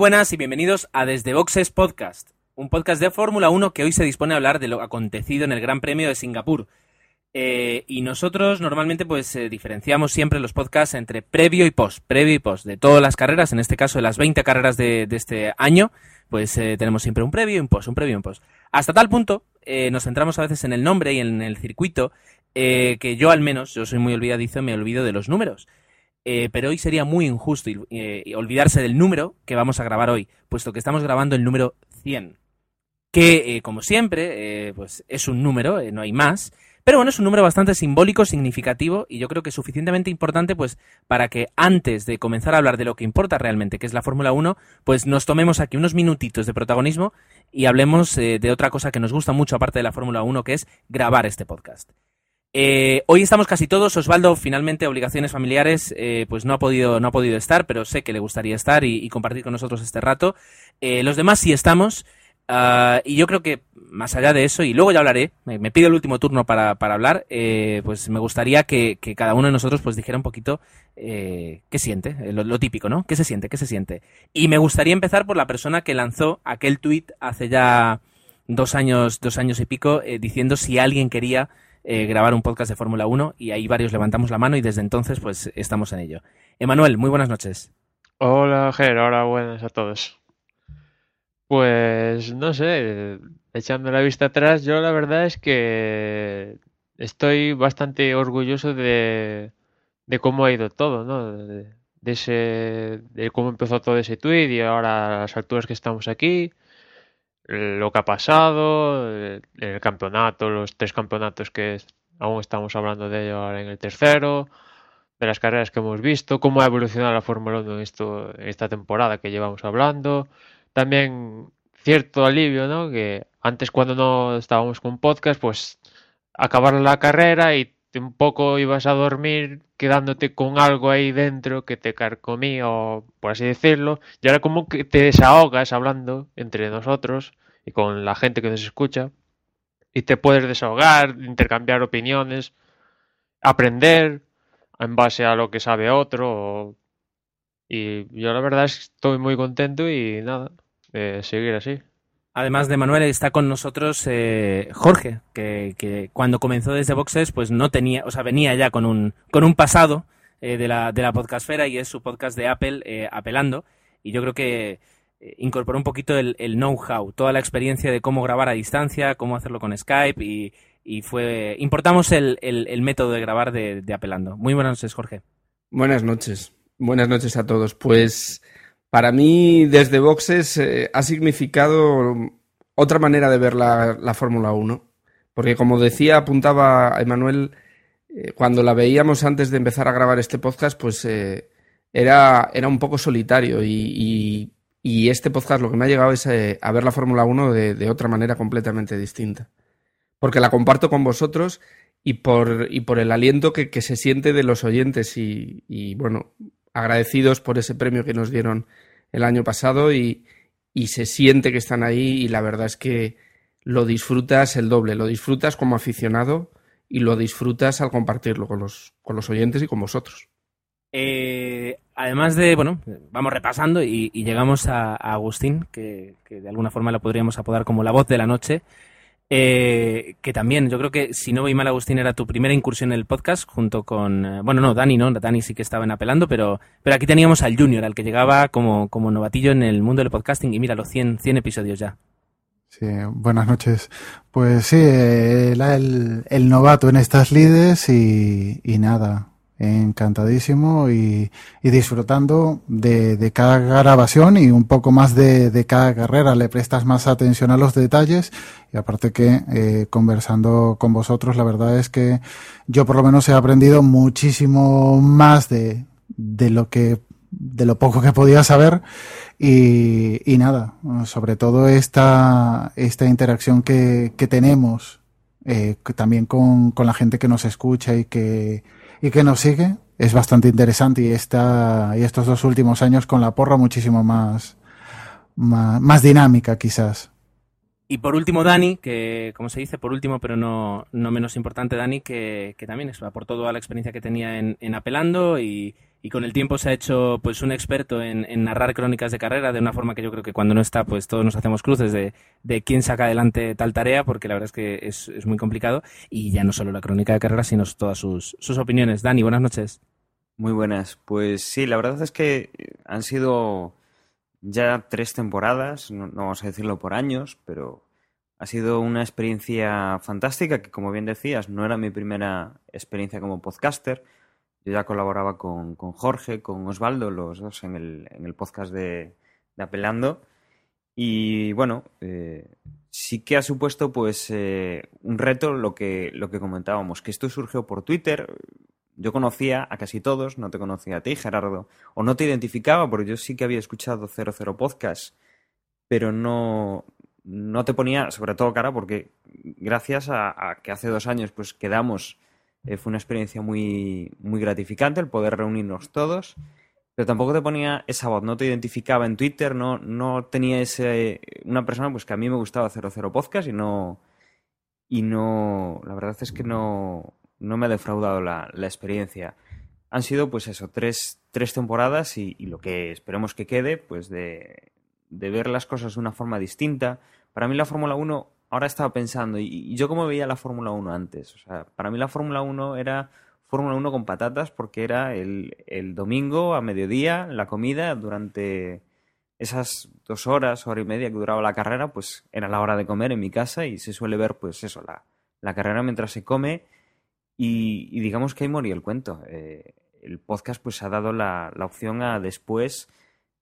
buenas y bienvenidos a Desde Boxes Podcast, un podcast de Fórmula 1 que hoy se dispone a hablar de lo acontecido en el Gran Premio de Singapur. Eh, y nosotros normalmente pues eh, diferenciamos siempre los podcasts entre previo y post, previo y post de todas las carreras, en este caso de las 20 carreras de, este año, pues eh, tenemos siempre un previo y un post, un previo y un post. Hasta tal punto eh, nos centramos a veces en el nombre y en el circuito, que yo al menos, yo soy muy olvidadizo, me olvido de los números. Eh, pero hoy sería muy injusto eh, olvidarse del número que vamos a grabar hoy, puesto que estamos grabando el número 100, que eh, como siempre, pues es un número, no hay más, pero bueno, es un número bastante simbólico, significativo y yo creo que suficientemente importante pues para que antes de comenzar a hablar de lo que importa realmente, que es la Fórmula 1, pues nos tomemos aquí unos minutitos de protagonismo y hablemos de otra cosa que nos gusta mucho aparte de la Fórmula 1, que es grabar este podcast. Eh, hoy estamos casi todos. Osvaldo, finalmente, obligaciones familiares, eh, pues no ha podido, no ha podido estar, pero sé que le gustaría estar y, compartir con nosotros este rato. Eh, los demás sí estamos. ah, y yo creo que más allá de eso, y luego ya hablaré, me, pido el último turno para, hablar, pues me gustaría que, cada uno de nosotros pues dijera un poquito qué siente, lo, típico, ¿no? ¿Qué se siente? ¿Qué se siente? Y me gustaría empezar por la persona que lanzó aquel tuit hace ya dos años, dos años y pico, diciendo si alguien quería eh, grabar un podcast de Fórmula 1 y ahí varios levantamos la mano y desde entonces pues estamos en ello. Emanuel, muy buenas noches. Hola, Ger, hola, buenas a todos. Pues no sé, echando la vista atrás, yo la verdad es que estoy bastante orgulloso de, de cómo ha ido todo, ¿no? De, de ese, de cómo empezó todo ese tweet y ahora las alturas que estamos aquí, lo que ha pasado, el, el campeonato, los tres campeonatos que aún estamos hablando de ello ahora en el tercero de las carreras que hemos visto, cómo ha evolucionado la Fórmula 1 en, esto, en esta temporada que llevamos hablando. También cierto alivio, ¿no? Que antes cuando no estábamos con podcast, pues acabar la carrera y un poco ibas a dormir quedándote con algo ahí dentro que te carcomía, o por así decirlo. Y ahora como que te desahogas hablando entre nosotros y con la gente que nos escucha. Y te puedes desahogar, intercambiar opiniones, aprender en base a lo que sabe otro. o- Y yo la verdad es que estoy muy contento y nada, eh, seguir así. Además de Manuel está con nosotros eh, Jorge, que, cuando comenzó desde Boxes pues no tenía, o sea, venía ya con un, con un pasado eh, de, la, de la podcastfera y es su podcast de Apple, eh, Apelando, y yo creo que incorporó un poquito el, know-how, toda la experiencia de cómo grabar a distancia, cómo hacerlo con Skype y, y fue, importamos el, el, el método de grabar de, de Apelando. Muy buenas noches, Jorge. Buenas noches. Buenas noches a todos. Pues para mí, desde Boxes, eh, ha significado otra manera de ver la, la Fórmula 1. Porque como decía, apuntaba a Emanuel, eh, cuando la veíamos antes de empezar a grabar este podcast, pues eh, era, era un poco solitario. Y, este podcast lo que me ha llegado es eh, a ver la Fórmula 1 de, otra manera completamente distinta. Porque la comparto con vosotros y por, y por el aliento que, se siente de los oyentes y, bueno, agradecidos por ese premio que nos dieron el año pasado y, y se siente que están ahí y la verdad es que lo disfrutas el doble, lo disfrutas como aficionado y lo disfrutas al compartirlo con los, con los oyentes y con vosotros. Eh, además de, bueno, vamos repasando y, llegamos a, Agustín, que, que de alguna forma lo podríamos apodar como la voz de la noche, eh, que también, yo creo que si no voy mal, Agustín, era tu primera incursión en el podcast junto con, eh, bueno, no, Dani no, Dani sí que estaba en apelando, pero, pero aquí teníamos al Junior, al que llegaba como, como novatillo en el mundo del podcasting y mira, los 100, 100 episodios ya. Sí, buenas noches. Pues sí, eh, el, el novato en estas lides y, y nada, encantadísimo y, disfrutando de, cada grabación y un poco más de, cada carrera. Le prestas más atención a los detalles y aparte que eh, conversando con vosotros, la verdad es que yo por lo menos he aprendido muchísimo más de, de lo que de lo poco que podía saber y, nada, sobre todo esta, esta interacción que, que tenemos eh, también con, con, la gente que nos escucha y que, y que nos sigue, es bastante interesante y, esta, y estos dos últimos años con la porra muchísimo más, más, dinámica quizás. Y por último, Dani, que como se dice, por último, pero no, no menos importante, Dani, que, que también aportó toda la experiencia que tenía en, en apelando y, y, con el tiempo se ha hecho pues un experto en, narrar crónicas de carrera de una forma que yo creo que cuando no está, pues todos nos hacemos cruces de, de quién saca adelante tal tarea, porque la verdad es que es, es, muy complicado. Y ya no solo la crónica de carrera, sino todas sus, sus opiniones. Dani, buenas noches. Muy buenas. Pues sí, la verdad es que han sido ya tres temporadas, no, no, vamos a decirlo por años, pero ha sido una experiencia fantástica que, como bien decías, no era mi primera experiencia como podcaster. Yo ya colaboraba con, con Jorge, con Osvaldo, los dos en el, en el podcast de, de, Apelando. Y bueno, eh, sí que ha supuesto pues eh, un reto lo que, lo que comentábamos, que esto surgió por Twitter. Yo conocía a casi todos, no te conocía a ti, Gerardo, o no te identificaba, porque yo sí que había escuchado 00 Podcast, pero no, no te ponía, sobre todo cara, porque gracias a, a que hace dos años pues quedamos, eh, fue una experiencia muy, muy gratificante el poder reunirnos todos, pero tampoco te ponía esa voz, no te identificaba en Twitter, no, no tenía ese, una persona pues que a mí me gustaba 00 Podcast y no, y no, la verdad es que no, no me ha defraudado la, la experiencia. Han sido, pues eso, tres, tres temporadas y, lo que esperemos que quede, pues de, de, ver las cosas de una forma distinta. Para mí la Fórmula 1, ahora estaba pensando, y, yo cómo veía la Fórmula 1 antes. O sea, para mí la Fórmula 1 era Fórmula 1 con patatas porque era el, el domingo a mediodía, la comida, durante esas dos horas, hora y media que duraba la carrera, pues era la hora de comer en mi casa y se suele ver, pues eso, la, la carrera mientras se come y, digamos que ahí moría el cuento. Eh, el podcast pues ha dado la, la, opción a después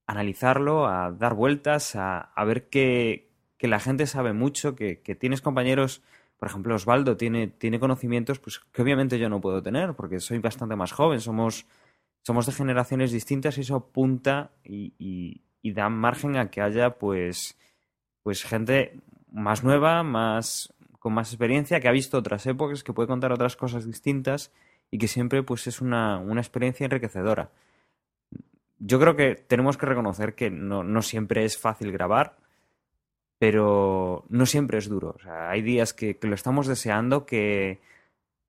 analizarlo, a dar vueltas, a, a ver que, que, la gente sabe mucho, que, que, tienes compañeros, por ejemplo Osvaldo tiene, tiene conocimientos pues que obviamente yo no puedo tener porque soy bastante más joven, somos, somos de generaciones distintas y eso apunta y, y, da margen a que haya pues, pues gente más nueva, más, con más experiencia, que ha visto otras épocas, que puede contar otras cosas distintas y que siempre pues es una, una experiencia enriquecedora. Yo creo que tenemos que reconocer que no, no, siempre es fácil grabar, pero no siempre es duro. O sea, hay días que, lo estamos deseando, que,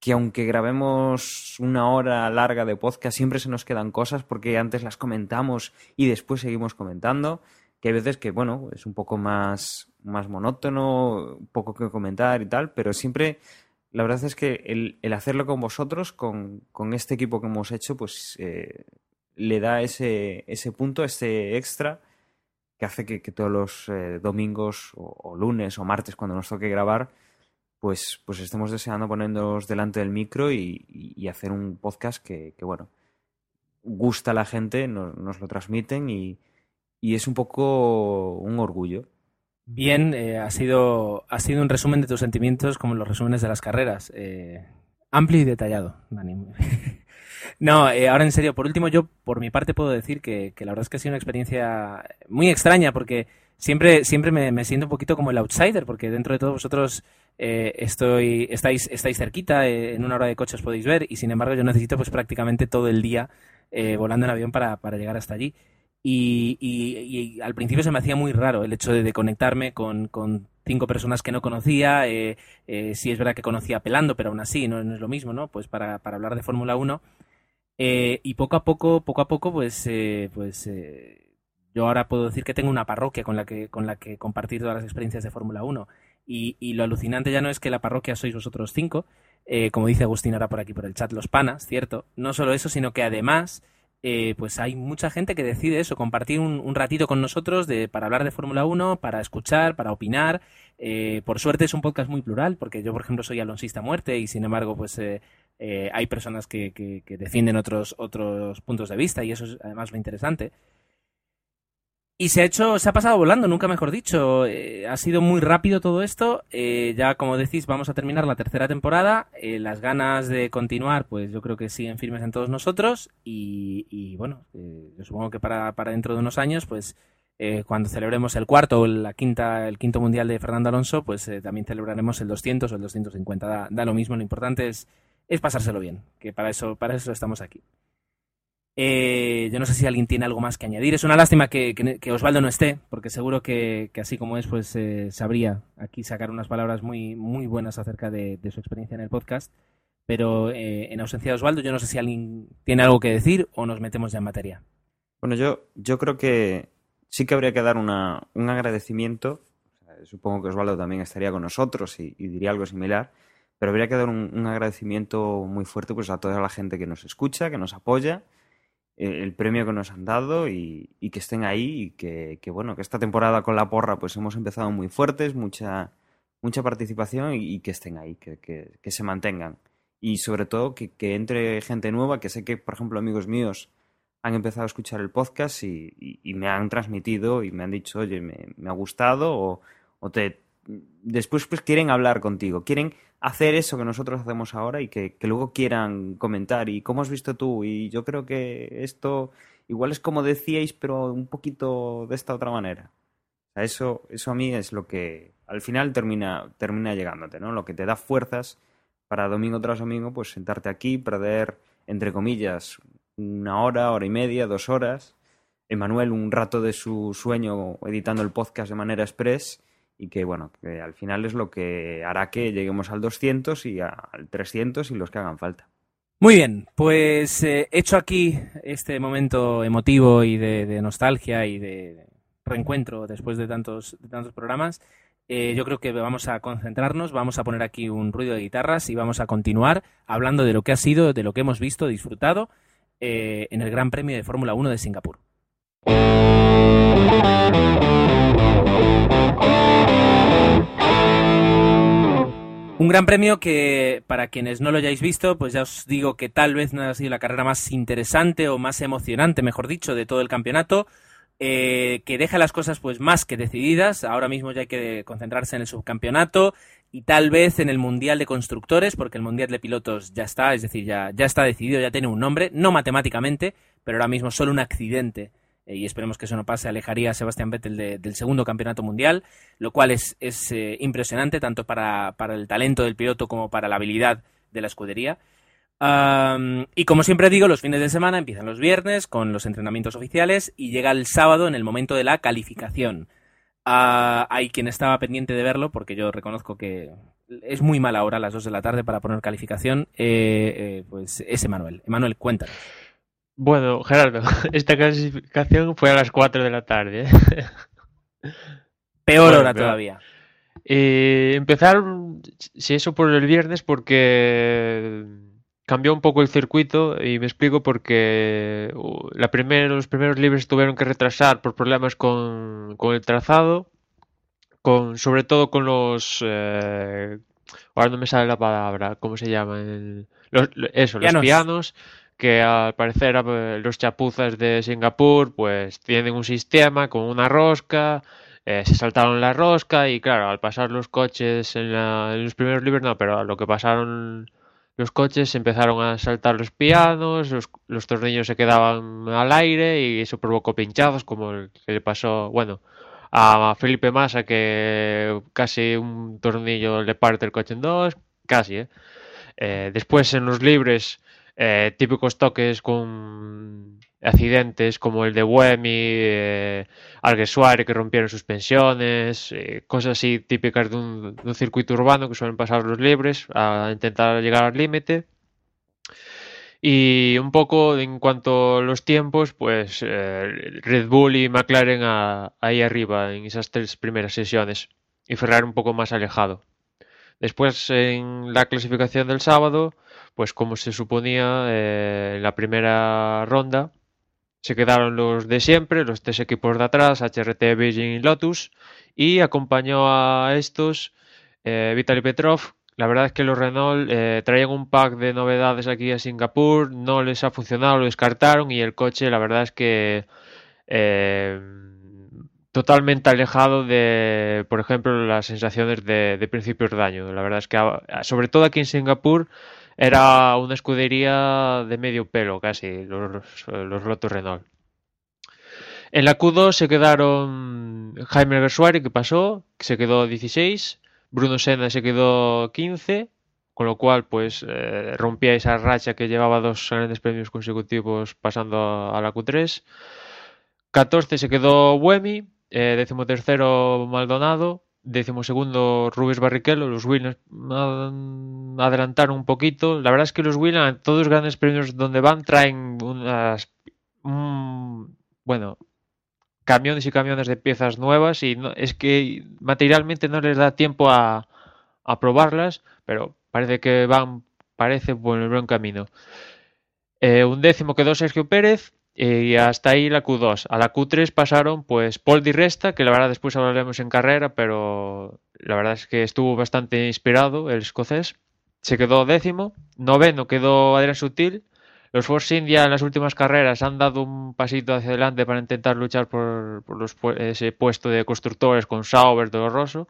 que aunque grabemos una hora larga de podcast, siempre se nos quedan cosas porque antes las comentamos y después seguimos comentando que hay veces que, bueno, es un poco más, más monótono, poco que comentar y tal, pero siempre, la verdad es que el, el hacerlo con vosotros, con, con, este equipo que hemos hecho, pues eh, le da ese, ese punto, ese extra, que hace que, que todos los eh, domingos o, o, lunes o martes, cuando nos toque grabar, pues, pues estemos deseando ponernos delante del micro y, hacer un podcast que, que, bueno, gusta a la gente, nos, nos lo transmiten y y es un poco un orgullo. Bien, eh, ha, sido, ha sido un resumen de tus sentimientos como los resúmenes de las carreras. Eh, amplio y detallado, Dani. no, eh, ahora en serio, por último, yo por mi parte puedo decir que, la verdad es que ha sido una experiencia muy extraña porque siempre, siempre me, me siento un poquito como el outsider porque dentro de todos vosotros eh, estoy, estáis, estáis cerquita, eh, en una hora de coche os podéis ver y sin embargo yo necesito pues prácticamente todo el día eh, volando en avión para, para llegar hasta allí. Y, y, y, al principio se me hacía muy raro el hecho de, conectarme con, con, cinco personas que no conocía. Eh, eh, sí es verdad que conocía pelando, pero aún así no, no es lo mismo, ¿no? Pues para, para hablar de Fórmula 1. Eh, y poco a poco, poco a poco, pues, eh, pues eh, yo ahora puedo decir que tengo una parroquia con la que, con la que compartir todas las experiencias de Fórmula 1. Y, y, lo alucinante ya no es que la parroquia sois vosotros cinco, eh, como dice Agustín ahora por aquí por el chat, los panas, ¿cierto? No solo eso, sino que además eh, pues hay mucha gente que decide eso, compartir un, un ratito con nosotros de, para hablar de Fórmula 1, para escuchar, para opinar. Eh, por suerte es un podcast muy plural, porque yo, por ejemplo, soy alonsista muerte y, sin embargo, pues eh, eh, hay personas que, que, defienden otros, otros puntos de vista y eso es además lo interesante. Y se ha hecho, se ha pasado volando, nunca mejor dicho. Eh, ha sido muy rápido todo esto. Eh, ya, como decís, vamos a terminar la tercera temporada. Eh, las ganas de continuar, pues yo creo que siguen firmes en todos nosotros. Y, y bueno, yo supongo que para, para, dentro de unos años, pues cuando celebremos el cuarto o la quinta, el quinto mundial de Fernando Alonso, pues también celebraremos el 200 o el 250. Da, da lo mismo, lo importante es, es pasárselo bien, que para eso, para eso estamos aquí. Eh, yo no sé si alguien tiene algo más que añadir. Es una lástima que, que- Osvaldo no esté, porque seguro que, que así como es, pues eh, sabría aquí sacar unas palabras muy, muy buenas acerca de, su experiencia en el podcast. Pero eh, en ausencia de Osvaldo, yo no sé si alguien tiene algo que decir o nos metemos ya en materia. Bueno, yo, yo creo que sí que habría que dar una, un agradecimiento. Supongo que Osvaldo también estaría con nosotros y diría algo similar. Pero habría que dar un, un agradecimiento muy fuerte pues, a toda la gente que nos escucha, que nos apoya, eh, el premio que nos han dado y, y que estén ahí y que, que, bueno, que esta temporada con la porra pues hemos empezado muy fuertes, mucha, mucha participación y, y que estén ahí, que, que, que se mantengan. Y sobre todo que, que entre gente nueva, que sé que, por ejemplo, amigos míos han empezado a escuchar el podcast y, y- y me han transmitido y me han dicho, oye, me, me ha gustado o, o te... Después pues quieren hablar contigo, quieren hacer eso que nosotros hacemos ahora y que, que luego quieran comentar y cómo has visto tú y yo creo que esto igual es como decíais pero un poquito de esta otra manera. Eso, eso a mí es lo que al final termina, termina llegándote, ¿no? Lo que te da fuerzas para domingo tras domingo, pues sentarte aquí, perder, entre comillas, una hora, hora y media, dos horas. Emanuel un rato de su sueño editando el podcast de manera express y que, bueno, que al final es lo que hará que lleguemos al 200 y al 300 y los que hagan falta. Muy bien, pues eh, hecho aquí este momento emotivo y de, nostalgia y de reencuentro después de tantos, tantos programas, eh, yo creo que vamos a concentrarnos, vamos a poner aquí un ruido de guitarras y vamos a continuar hablando de lo que ha sido, de lo que hemos visto, disfrutado eh, en el Gran Premio de Fórmula 1 de Singapur. Un gran premio que, para quienes no lo hayáis visto, pues ya os digo que tal vez no ha sido la carrera más interesante o más emocionante, mejor dicho, de todo el campeonato, eh, que deja las cosas pues más que decididas. Ahora mismo ya hay que concentrarse en el subcampeonato y tal vez en el Mundial de Constructores, porque el Mundial de Pilotos ya está, es decir, ya, ya está decidido, ya tiene un nombre, no matemáticamente, pero ahora mismo solo un accidente eh, y esperemos que eso no pase, alejaría a Sebastián Vettel de- del segundo campeonato mundial, lo cual es, es eh, impresionante tanto para, para el talento del piloto como para la habilidad de la escudería. Y como siempre digo, los fines de semana empiezan los viernes con los entrenamientos oficiales y llega el sábado en el momento de la calificación. Ah, hay quien estaba pendiente de verlo porque yo reconozco que es muy mala hora las 2 de la tarde para poner calificación. Eh, pues es Emanuel. Emanuel, cuéntanos. Bueno, Gerardo, esta clasificación fue a las 4 de la tarde. ¿eh? Peor Bueno, hora todavía. Eh, empezar, si eso por el viernes, porque cambió un poco el circuito y me explico porque uh, la primer- los primeros libres tuvieron que retrasar por problemas con, con el trazado, con, sobre todo con los... eh, ahora no me sale la palabra, ¿cómo se llama? El- los- lo- eso, Pianos. los pianos, que al parecer eh, los chapuzas de Singapur pues tienen un sistema con una rosca eh, se saltaron la rosca y claro, al pasar los coches en, la- en los primeros libres no, pero a lo que pasaron los coches empezaron a saltar los pianos, los, los tornillos se quedaban al aire y eso provocó pinchazos como el que le pasó, bueno, a Felipe Massa que casi un tornillo le parte el coche en dos, casi, ¿eh? Eh, después en los libres, eh, típicos toques con accidentes como el de Buemi, eh, Alguersuari que rompieron suspensiones, eh, cosas así típicas de un, de un circuito urbano que suelen pasar los libres a intentar llegar al límite. Y un poco en cuanto a los tiempos, pues eh, Red Bull y McLaren ahí arriba en esas tres primeras sesiones y Ferrari un poco más alejado. Después en la clasificación del sábado, pues como se suponía eh, en la primera ronda, se quedaron los de siempre, los tres equipos de atrás, HRT, Beijing y Lotus, y acompañó a estos eh, Vitaly Petrov. La verdad es que los Renault eh, traían un pack de novedades aquí a Singapur, no les ha funcionado, lo descartaron y el coche, la verdad es que eh, totalmente alejado de, por ejemplo, las sensaciones de, principios de año. La verdad es que, a- sobre todo aquí en Singapur, era una escudería de medio pelo casi, los, los Lotus Renault. En la Q2 se quedaron Jaime Gersuari, que pasó, que se quedó 16, Bruno Senna se quedó 15, con lo cual pues eh, rompía esa racha que llevaba dos grandes premios consecutivos pasando a la Q3. 14 se quedó Buemi, eh, decimotercero Maldonado, decimosegundo Rubens Barrichello, los Williams adelantaron un poquito. La verdad es que los Williams, todos los grandes premios donde van, traen unas... bueno, camiones y camiones de piezas nuevas y no, es que materialmente no les da tiempo a, a probarlas, pero parece que van, parece por el buen camino. Eh, un décimo quedó Sergio Pérez, y hasta ahí la Q2. A la Q3 pasaron pues Paul Di Resta, que la verdad después hablaremos en carrera, pero la verdad es que estuvo bastante inspirado el escocés. Se quedó décimo. Noveno quedó Adrián Sutil. Los Force India en las últimas carreras han dado un pasito hacia adelante para intentar luchar por, ese puesto de constructores con Sauber, Rosso.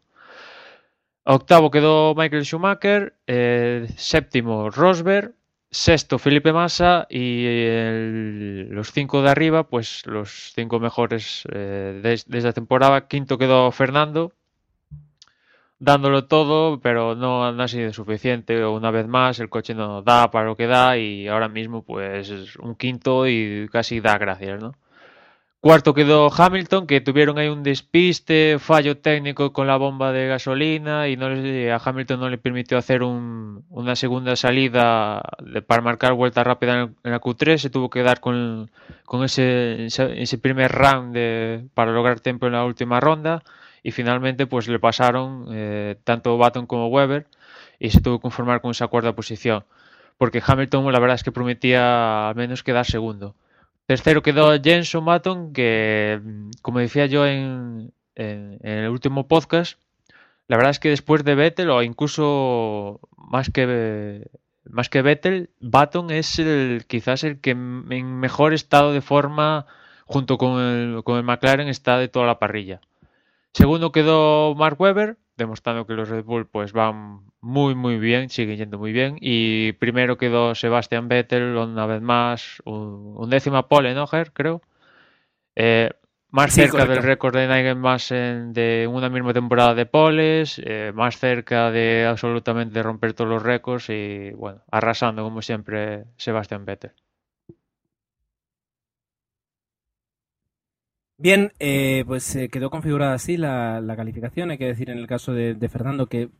Octavo quedó Michael Schumacher. Eh, séptimo Rosberg sexto Felipe Massa y los cinco de arriba, pues los cinco mejores eh, de, esta temporada. Quinto quedó Fernando, dándolo todo, pero no, ha sido suficiente. Una vez más, el coche no da para lo que da y ahora mismo pues es un quinto y casi da gracias, ¿no? Cuarto quedó Hamilton, que tuvieron ahí un despiste, fallo técnico con la bomba de gasolina y no a Hamilton no le permitió hacer una segunda salida para marcar vuelta rápida en, la Q3. Se tuvo que dar con, ese, ese, primer round para lograr tiempo en la última ronda y finalmente pues le pasaron eh, tanto Baton como Weber y se tuvo que conformar con esa cuarta posición. Porque Hamilton la verdad es que prometía al menos quedar segundo. Tercero quedó Jenson Matton, que, como decía yo en, el último podcast, la verdad es que después de Vettel, o incluso más que, más que Vettel, Baton es el, quizás el que en mejor estado de forma, junto con el, con el McLaren, está de toda la parrilla. Segundo quedó Mark Webber, demostrando que los Red Bull pues van muy muy bien, siguen yendo muy bien. Y primero quedó Sebastian Vettel una vez más, un, décima pole, ¿no, Creo. Eh, más cerca del récord de Nigel de una misma temporada de poles, eh, más cerca de absolutamente romper todos los récords y bueno, arrasando como siempre Sebastian Vettel. Bien, eh, pues eh, quedó configurada así la, calificación. Hay que decir en el caso de, Fernando que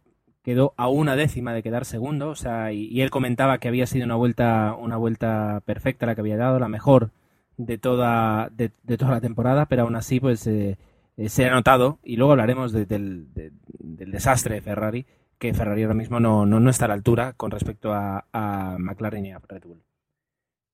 quedó a una décima de quedar segundo, o sea, y, él comentaba que había sido una vuelta, una vuelta perfecta la que había dado, la mejor de toda, de, toda la temporada, pero aún así, pues eh, se ha notado, y luego hablaremos del, desastre de Ferrari, que Ferrari ahora mismo no, no, está a la altura con respecto a, a McLaren y a Red Bull.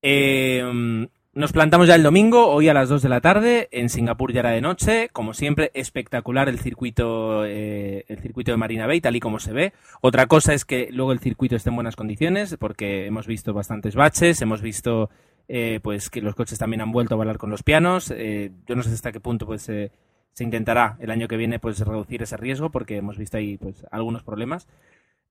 Eh, nos plantamos ya el domingo, hoy a las 2 de la tarde, en Singapur ya era de noche, como siempre, espectacular el circuito, eh, el circuito de Marina Bay, tal y como se ve. Otra cosa es que luego el circuito esté en buenas condiciones, porque hemos visto bastantes baches, hemos visto eh, pues que los coches también han vuelto a volar con los pianos. Eh, yo no sé hasta qué punto pues se intentará el año que viene pues reducir ese riesgo, porque hemos visto ahí pues algunos problemas.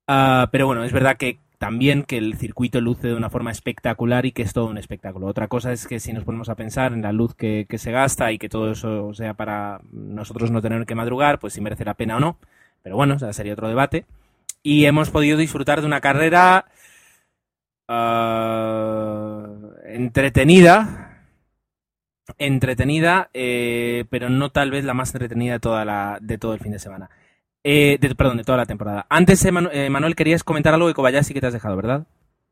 Ah, pero bueno, es verdad que también que el circuito luce de una forma espectacular y que es todo un espectáculo. Otra cosa es que si nos ponemos a pensar en la luz que, se gasta y que todo eso sea para nosotros no tener que madrugar, pues si merece la pena o no. Pero bueno, sería otro debate. Y hemos podido disfrutar de una carrera ah, entretenida, entretenida, eh, pero no tal vez la más entretenida de, toda la, de todo el fin de semana. Eh, perdón, de toda la temporada. Antes, eh, eh, Manuel, querías comentar algo de Kobayashi que te has dejado, ¿verdad?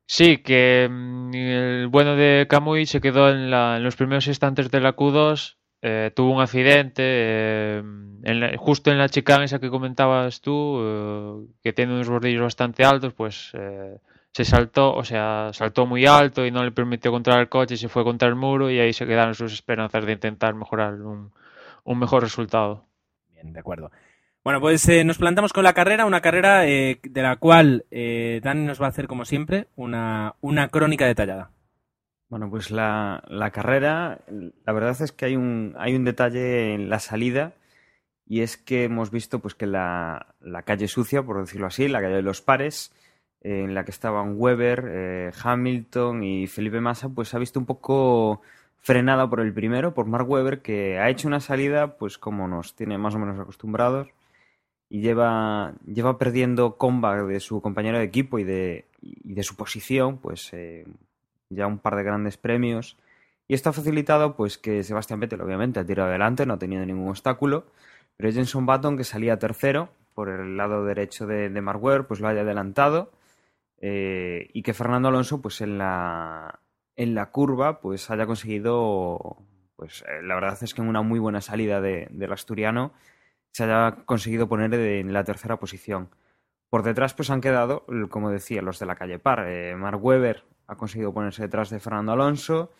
Sí, que mm, el bueno de Kamui se quedó en, los primeros instantes de la Q2, tuvo un accidente, justo en la chicane esa que comentabas tú, que tiene unos bordillos bastante altos, pues se saltó, o sea, saltó muy alto y no le permitió controlar el coche y se fue contra el muro y ahí se quedaron sus esperanzas de intentar mejorar un, un mejor resultado. Bien, de acuerdo. Bueno, pues eh, nos plantamos con la carrera, una carrera eh, de la cual eh, Dani nos va a hacer, como siempre, una, una crónica detallada. Bueno, pues la, carrera, la verdad es que hay un, hay un detalle en la salida y es que hemos visto pues que la, la calle sucia, por decirlo así, la calle de los pares, en la que estaban Weber, Hamilton y Felipe Massa, pues ha visto un poco frenada por el primero, por Mark Webber, que ha hecho una salida, pues como nos tiene más o menos acostumbrados, y lleva, lleva perdiendo comba de su compañero de equipo y de, y de su posición, pues eh, ya un par de grandes premios. Y esto ha facilitado pues que Sebastián Vettel obviamente ha tirado adelante, no ha tenido ningún obstáculo, pero Jenson Button que salía tercero por el lado derecho de, de Mark pues lo haya adelantado eh, y que Fernando Alonso pues en la, en la curva pues haya conseguido pues eh, la verdad es que una muy buena salida de, del asturiano se haya conseguido poner en la tercera posición. Por detrás pues han quedado, como decía, los de la calle Par. Eh, Mark Webber ha conseguido ponerse detrás de Fernando Alonso.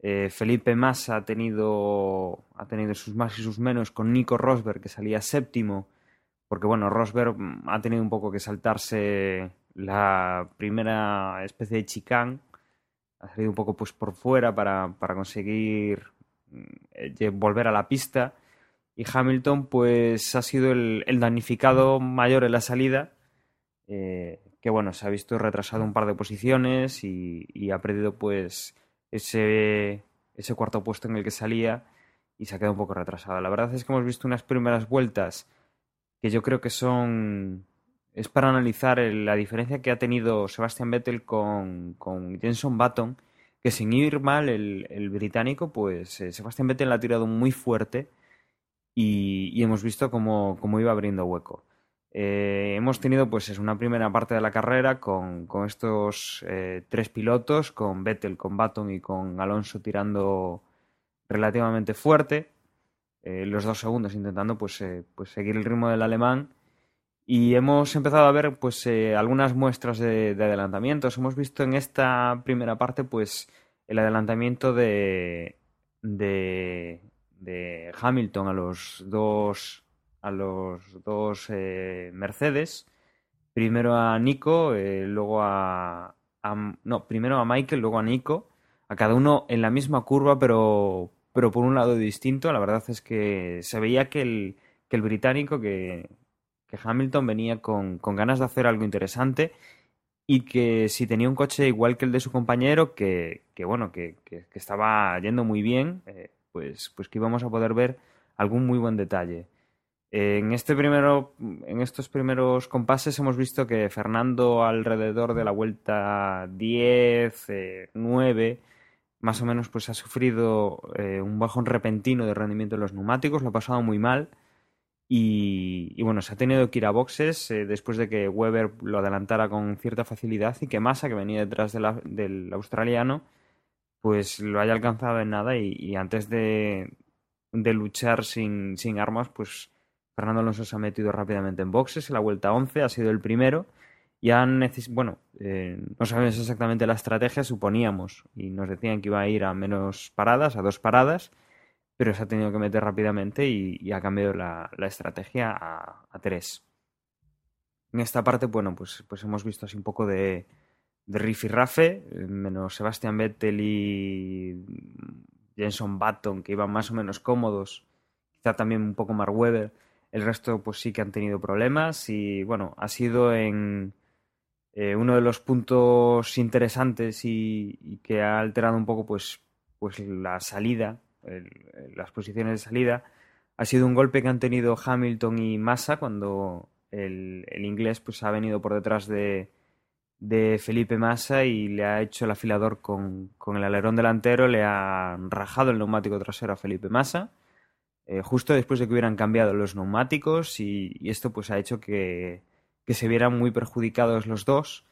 Eh, Felipe Massa ha tenido, ha tenido sus más y sus menos con Nico Rosberg, que salía séptimo, porque bueno, Rosberg mm, ha tenido un poco que saltarse la primera especie de chicán, ha salido un poco pues por fuera para, para conseguir mm, volver a la pista. Y Hamilton pues ha sido el, el mayor en la salida, eh, que bueno, se ha visto retrasado un par de posiciones y, y ha perdido pues ese, ese cuarto puesto en el que salía y se ha quedado un poco retrasado. La verdad es que hemos visto unas primeras vueltas que yo creo que son... Es para analizar el- la diferencia que ha tenido Sebastian Vettel con, con Jenson Button, que sin ir mal el, el británico, pues eh, Sebastian Vettel la ha tirado muy fuerte y, hemos visto cómo, cómo iba abriendo hueco. Eh, hemos tenido pues es una primera parte de la carrera con, con estos eh, tres pilotos, con Vettel, con Button y con Alonso tirando relativamente fuerte. Eh, los dos segundos intentando pues, pues seguir el ritmo del alemán. Y hemos empezado a ver pues algunas muestras de, de adelantamientos. Hemos visto en esta primera parte pues el adelantamiento de, de, de Hamilton a los dos a los dos eh, Mercedes. Primero a Nico, eh, luego a, No, primero a Michael, luego a Nico. A cada uno en la misma curva, pero, pero por un lado distinto. La verdad es que se veía que el, que el británico, que, que Hamilton venía con, con ganas de hacer algo interesante y que si tenía un coche igual que el de su compañero, que, que bueno, que, que- que estaba yendo muy bien, eh, pues, pues que íbamos a poder ver algún muy buen detalle. En, este primero, en estos primeros compases hemos visto que Fernando alrededor de la vuelta 10, eh, 9, más o menos pues ha sufrido eh, un bajón repentino de rendimiento de los neumáticos, lo ha pasado muy mal y, bueno, se ha tenido que ir a boxes eh, después de que Weber lo adelantara con cierta facilidad y que Massa, que venía detrás del australiano, pues lo haya alcanzado en nada y, antes de, de luchar sin, armas, pues Fernando Alonso se ha metido rápidamente en boxes en la vuelta 11, ha sido el primero y han bueno, eh, no sabemos exactamente la estrategia, suponíamos, y nos decían que iba a ir a menos paradas, a dos paradas, pero se ha tenido que meter rápidamente y, ha cambiado la, estrategia a, a tres. En esta parte, bueno, pues, pues hemos visto así un poco de, de rifirrafe, eh, menos Sebastian Vettel y Jenson Button, que iban más o menos cómodos, quizá también un poco Mark Webber. El resto, pues sí que han tenido problemas y bueno, ha sido en eh, uno de los puntos interesantes y, que ha alterado un poco, pues, pues la salida, las posiciones de salida. Ha sido un golpe que han tenido Hamilton y Massa cuando el, el inglés pues ha venido por detrás de, de Felipe Massa y le ha hecho el afilador con, con el alerón delantero, le ha rajado el neumático trasero a Felipe Massa, eh, justo después de que hubieran cambiado los neumáticos y, esto pues ha hecho que, que se vieran muy perjudicados los dos.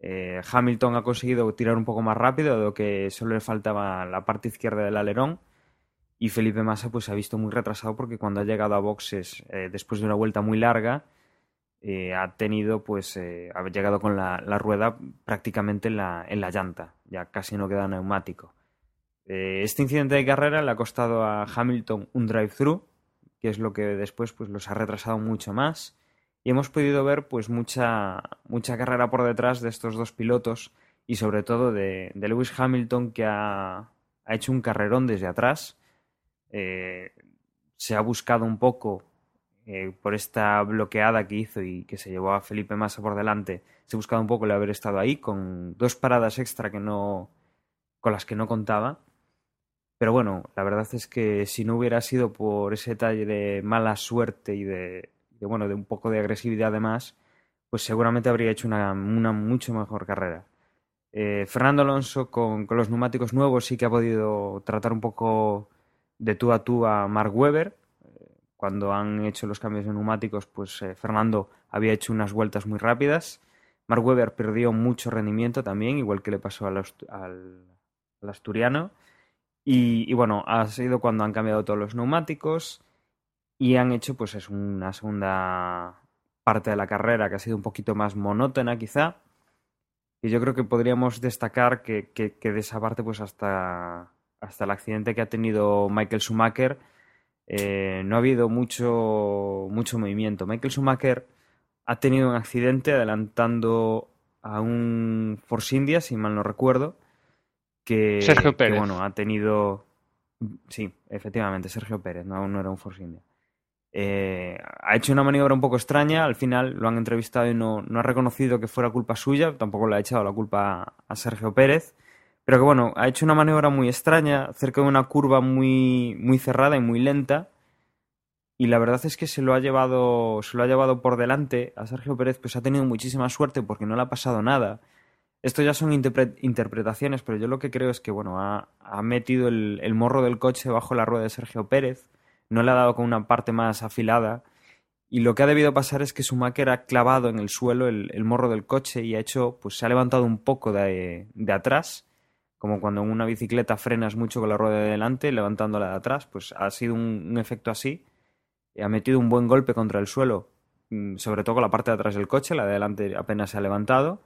Eh, Hamilton ha conseguido tirar un poco más rápido, dado que solo le faltaba la parte izquierda del alerón. Y Felipe Massa pues se ha visto muy retrasado porque cuando ha llegado a boxes eh, después de una vuelta muy larga, eh, ha tenido pues eh, ha llegado con la, rueda prácticamente en la, llanta, ya casi no queda neumático. Eh, este incidente de carrera le ha costado a Hamilton un drive-thru, que es lo que después pues los ha retrasado mucho más. Y hemos podido ver pues mucha, mucha carrera por detrás de estos dos pilotos y sobre todo de, de Lewis Hamilton que ha, ha hecho un carrerón desde atrás. Se ha buscado un poco eh, por esta bloqueada que hizo y que se llevó a Felipe Massa por delante, se ha buscado un poco el haber estado ahí con dos paradas extra que no con las que no contaba Pero bueno, la verdad es que si no hubiera sido por ese detalle de mala suerte y de, bueno, de un poco de agresividad además, pues seguramente habría hecho una, una mucho mejor carrera. Eh, Fernando Alonso con, con, los neumáticos nuevos sí que ha podido tratar un poco de tú a tú a Mark Webber. Cuando han hecho los cambios de neumáticos, pues eh, Fernando había hecho unas vueltas muy rápidas. Mark Webber perdió mucho rendimiento también, igual que le pasó al, al, al asturiano. Y, y, bueno, ha sido cuando han cambiado todos los neumáticos y han hecho pues es una segunda parte de la carrera que ha sido un poquito más monótona quizá. Y yo creo que podríamos destacar que, que, que de esa parte pues hasta, hasta el accidente que ha tenido Michael Schumacher eh, no ha habido mucho, mucho movimiento. Michael Schumacher ha tenido un accidente adelantando a un Force India, si mal no recuerdo, que, Sergio Pérez. que bueno, ha tenido... Sí, efectivamente, Sergio Pérez, no, no era un Force India. Eh, ha hecho una maniobra un poco extraña, al final lo han entrevistado y no, no, ha reconocido que fuera culpa suya, tampoco le ha echado la culpa a Sergio Pérez, pero que bueno, ha hecho una maniobra muy extraña cerca de una curva muy, muy cerrada y muy lenta, y la verdad es que se lo ha llevado, se lo ha llevado por delante a Sergio Pérez, pues ha tenido muchísima suerte porque no le ha pasado nada. Esto ya son interpre interpretaciones, pero yo lo que creo es que bueno, ha, metido el, el morro del coche bajo la rueda de Sergio Pérez no le ha dado con una parte más afilada. Y lo que ha debido pasar es que Schumacher ha clavado en el suelo el, el morro del coche y ha hecho, pues se ha levantado un poco de, de, atrás, como cuando en una bicicleta frenas mucho con la rueda de delante, levantándola de atrás, pues ha sido un, efecto así. Ha metido un buen golpe contra el suelo, mm, sobre todo con la parte de atrás del coche, la de delante apenas se ha levantado,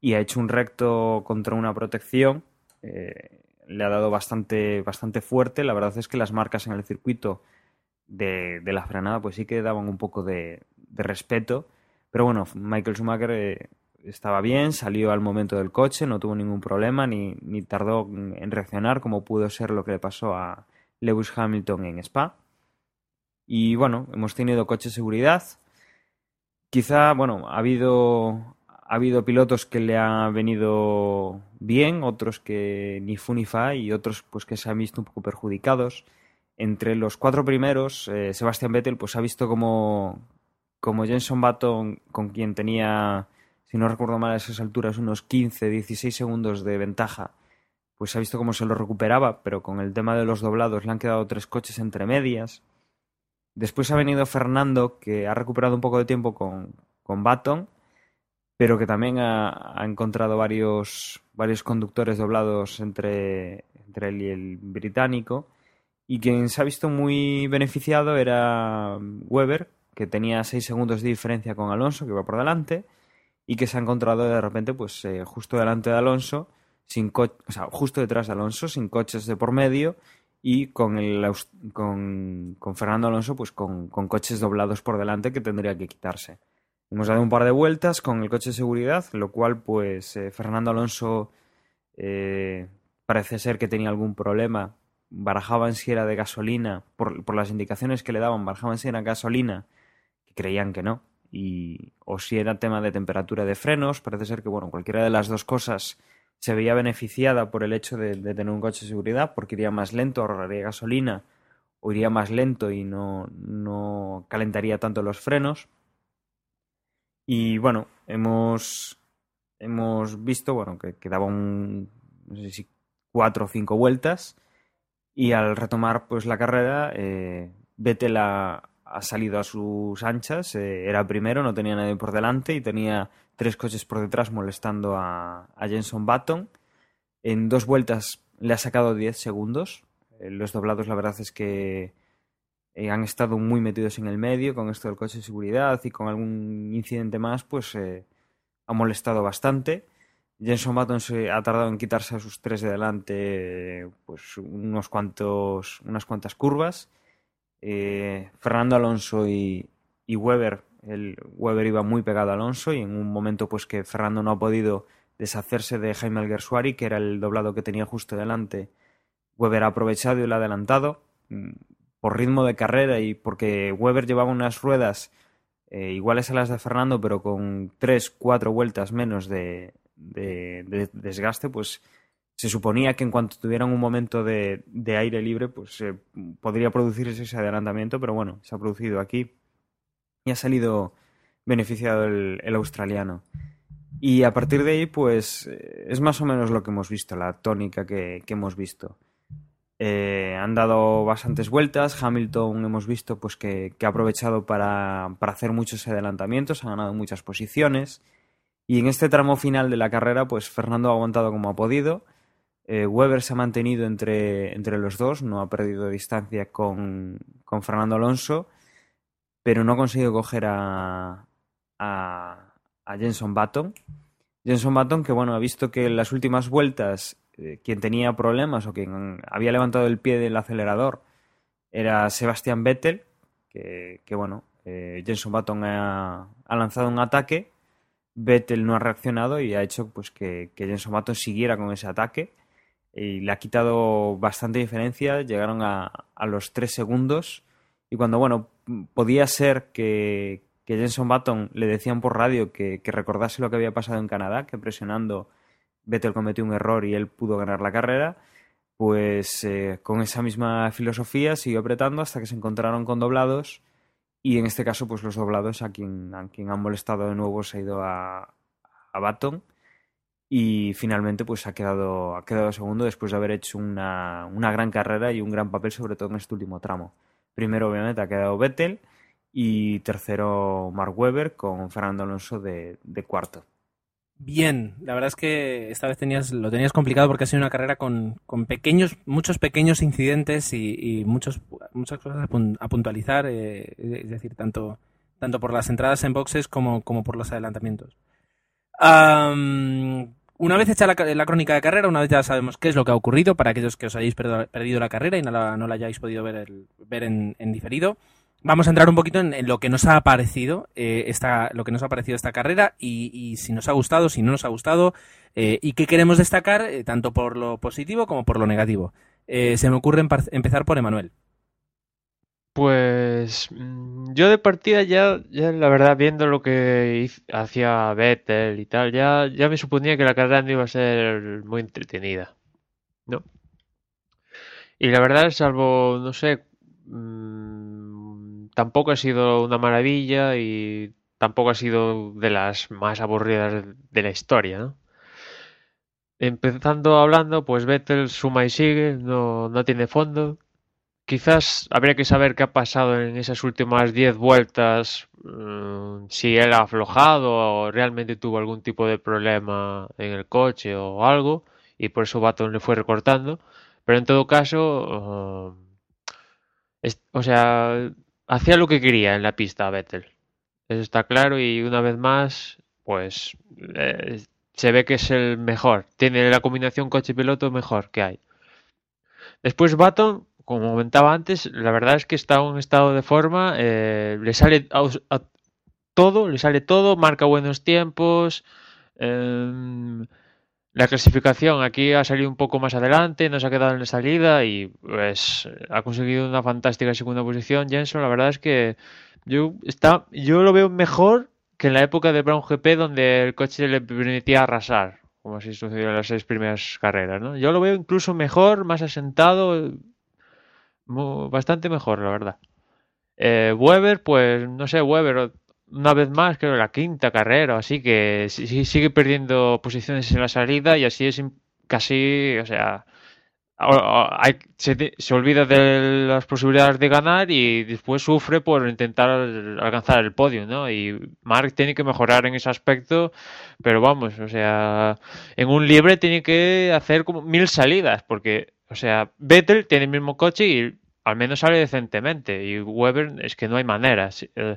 y ha hecho un recto contra una protección. Eh, le ha dado bastante, bastante fuerte. La verdad es que las marcas en el circuito de, la frenada, pues sí que daban un poco de, de respeto. Pero bueno, Michael Schumacher eh, estaba bien, salió al momento del coche, no tuvo ningún problema, ni, tardó en reaccionar, como pudo ser lo que le pasó a Lewis Hamilton en Spa. Y bueno, hemos tenido coche de seguridad. Quizá, bueno, ha habido, ha habido pilotos que le han venido bien, otros que ni fu ni fa, y otros pues que se han visto un poco perjudicados entre los cuatro primeros, eh, Sebastian Vettel pues ha visto como, como Jenson Button, con quien tenía, si no recuerdo mal a esas alturas, unos 15, 16 segundos de ventaja, pues ha visto cómo se lo recuperaba, pero con el tema de los doblados le han quedado tres coches entre medias. Después ha venido Fernando, que ha recuperado un poco de tiempo con, con Button, pero que también ha, encontrado varios, varios conductores doblados entre, entre él y el británico. Y quien se ha visto muy beneficiado era Weber, que tenía 6 segundos de diferencia con Alonso, que iba por delante, y que se ha encontrado de repente pues eh, justo delante de Alonso, sin o sea, justo detrás de Alonso, sin coches de por medio, y con, el, con, con Fernando Alonso pues con, con, coches doblados por delante que tendría que quitarse. Hemos dado un par de vueltas con el coche de seguridad, lo cual pues eh, Fernando Alonso eh, parece ser que tenía algún problema barajaban si era de gasolina, por, por, las indicaciones que le daban, barajaban si era gasolina, que creían que no, y, o si era tema de temperatura de frenos, parece ser que, bueno, cualquiera de las dos cosas se veía beneficiada por el hecho de, tener un coche de seguridad, porque iría más lento, ahorraría gasolina, o iría más lento y no, no calentaría tanto los frenos. Y bueno, hemos, hemos visto, bueno, que quedaba un, no sé si cuatro o cinco vueltas, y al retomar pues la carrera, eh, Vettel ha, salido a sus anchas, eh, era primero, no tenía nadie por delante y tenía tres coches por detrás molestando a, Jenson Button. En dos vueltas le ha sacado 10 segundos. Eh, los doblados la verdad es que eh, han estado muy metidos en el medio con esto del coche de seguridad y con algún incidente más, pues ha molestado bastante. Jenson Button se ha tardado en quitarse a sus tres de delante pues unos cuantos, unas cuantas curvas. Eh, Fernando Alonso y, Weber, el Weber iba muy pegado a Alonso y en un momento pues que Fernando no ha podido deshacerse de Jaime Alguersuari, que era el doblado que tenía justo delante, Weber ha aprovechado y lo ha adelantado mm, por ritmo de carrera y porque Weber llevaba unas ruedas eh, iguales a las de Fernando, pero con tres, cuatro vueltas menos de, desgaste, pues se suponía que en cuanto tuvieran un momento de, aire libre, pues podría producirse ese adelantamiento, pero bueno, se ha producido aquí y ha salido beneficiado el, australiano. Y a partir de ahí, pues eh, es más o menos lo que hemos visto, la tónica que, hemos visto. Eh, han dado bastantes vueltas. Hamilton hemos visto pues que, ha aprovechado para, para, hacer muchos adelantamientos, ha ganado muchas posiciones. Y en este tramo final de la carrera, pues Fernando ha aguantado como ha podido. Eh, Weber se ha mantenido entre, entre, los dos, no ha perdido distancia con, con, Fernando Alonso, pero no ha conseguido coger a, a, Jenson Button. Jenson Button, que bueno, ha visto que en las últimas vueltas eh, quien tenía problemas o quien había levantado el pie del acelerador era Sebastian Vettel, que, bueno, eh, Jenson Button ha, ha, lanzado un ataque, Vettel no ha reaccionado y ha hecho pues que, que Jenson Button siguiera con ese ataque y le ha quitado bastante diferencia, llegaron a, los tres segundos. Y cuando, bueno, podía ser que, que Jenson Button le decían por radio que, recordase lo que había pasado en Canadá, que presionando Vettel cometió un error y él pudo ganar la carrera, pues eh, con esa misma filosofía siguió apretando hasta que se encontraron con doblados. Y en este caso pues los doblados a quien, a quien han molestado de nuevo se ha ido a, a y finalmente pues ha quedado, ha quedado segundo después de haber hecho una, una, gran carrera y un gran papel sobre todo en este último tramo. Primero obviamente ha quedado Vettel y tercero Mark Webber con Fernando Alonso de, cuarto. Bien, la verdad es que esta vez tenías, lo tenías complicado porque ha sido una carrera con, con pequeños, muchos pequeños incidentes y, y muchos, muchas cosas a, puntualizar, eh, es decir, tanto, tanto por las entradas en boxes como, como por los adelantamientos una vez hecha la, crónica de carrera, una vez ya sabemos qué es lo que ha ocurrido para aquellos que os hayáis perdido, la carrera y no la, hayáis podido ver, en, diferido. Vamos a entrar un poquito en, lo que nos ha parecido eh, esta, lo que nos ha esta carrera y, si nos ha gustado, si no nos ha gustado eh, y qué queremos destacar eh, tanto por lo positivo como por lo negativo. se me ocurre empezar por Emanuel. Pues mm, yo de partida ya, ya la verdad, viendo lo que hacía Vettel y tal, ya, ya me suponía que la carrera no iba a ser muy entretenida, ¿no? Y la verdad, salvo, no sé, mm, tampoco ha sido una maravilla y tampoco ha sido de las más aburridas de la historia, ¿no? Empezando hablando, pues Vettel suma y sigue, no, no tiene fondo. Quizás habría que saber qué ha pasado en esas últimas 10 vueltas, mm, si él ha aflojado o realmente tuvo algún tipo de problema en el coche o algo, y por eso Baton le fue recortando. Pero en todo caso, uh, o sea, hacía lo que quería en la pista Vettel. Eso está claro y una vez más, pues eh, se ve que es el mejor. Tiene la combinación coche-piloto mejor que hay. Después Baton como comentaba antes, la verdad es que está en un estado de forma, eh, le sale todo, le sale todo, marca buenos tiempos. Em, la clasificación aquí ha salido un poco más adelante, no se ha quedado en la salida y pues ha conseguido una fantástica segunda posición. Jenson, la verdad es que yo, está, yo lo veo mejor que en la época de Brown GP donde el coche le permitía arrasar, como así sucedió en las seis primeras carreras. ¿no? Yo lo veo incluso mejor, más asentado, bastante mejor, la verdad. Eh, Weber, pues no sé, Weber una vez más, creo la quinta carrera, así que sigue perdiendo posiciones en la salida y así es casi, o sea, se, se, olvida de las posibilidades de ganar y después sufre por intentar alcanzar el podio, ¿no? Y Mark tiene que mejorar en ese aspecto, pero vamos, o sea, en un libre tiene que hacer como mil salidas, porque o sea, Vettel tiene el mismo coche y al menos sale decentemente. Y Weber es que no hay manera. Eh,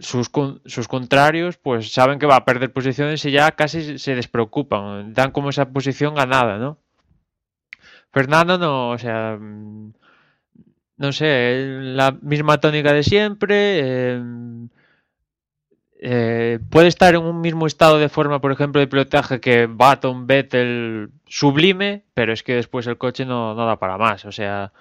sus, sus contrarios pues saben que va a perder posiciones y ya casi se despreocupan. Dan como esa posición ganada, ¿no? Fernando no, o sea, mm, no sé, la misma tónica de siempre. Eh, eh, puede estar en un mismo estado de forma, por ejemplo, de pilotaje que Baton, Vettel, sublime, pero es que después el coche no, da para más. O sea,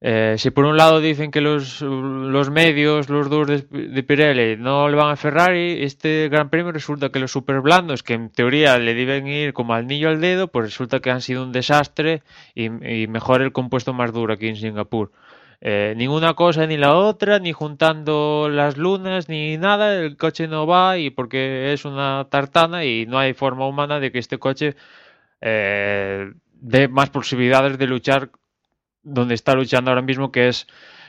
Eh, si por un lado dicen que los, los medios, los de, de, Pirelli no le van a Ferrari, este Gran Premio resulta que los super blandos, que en teoría le deben ir como al niño al dedo, pues resulta que han sido un desastre y, y mejor el compuesto más duro aquí en Singapur. Eh, ninguna cosa ni la otra, ni juntando las lunas, ni nada, el coche no va y porque es una tartana y no hay forma humana de que este coche eh, dé más posibilidades de luchar donde está luchando ahora mismo, que es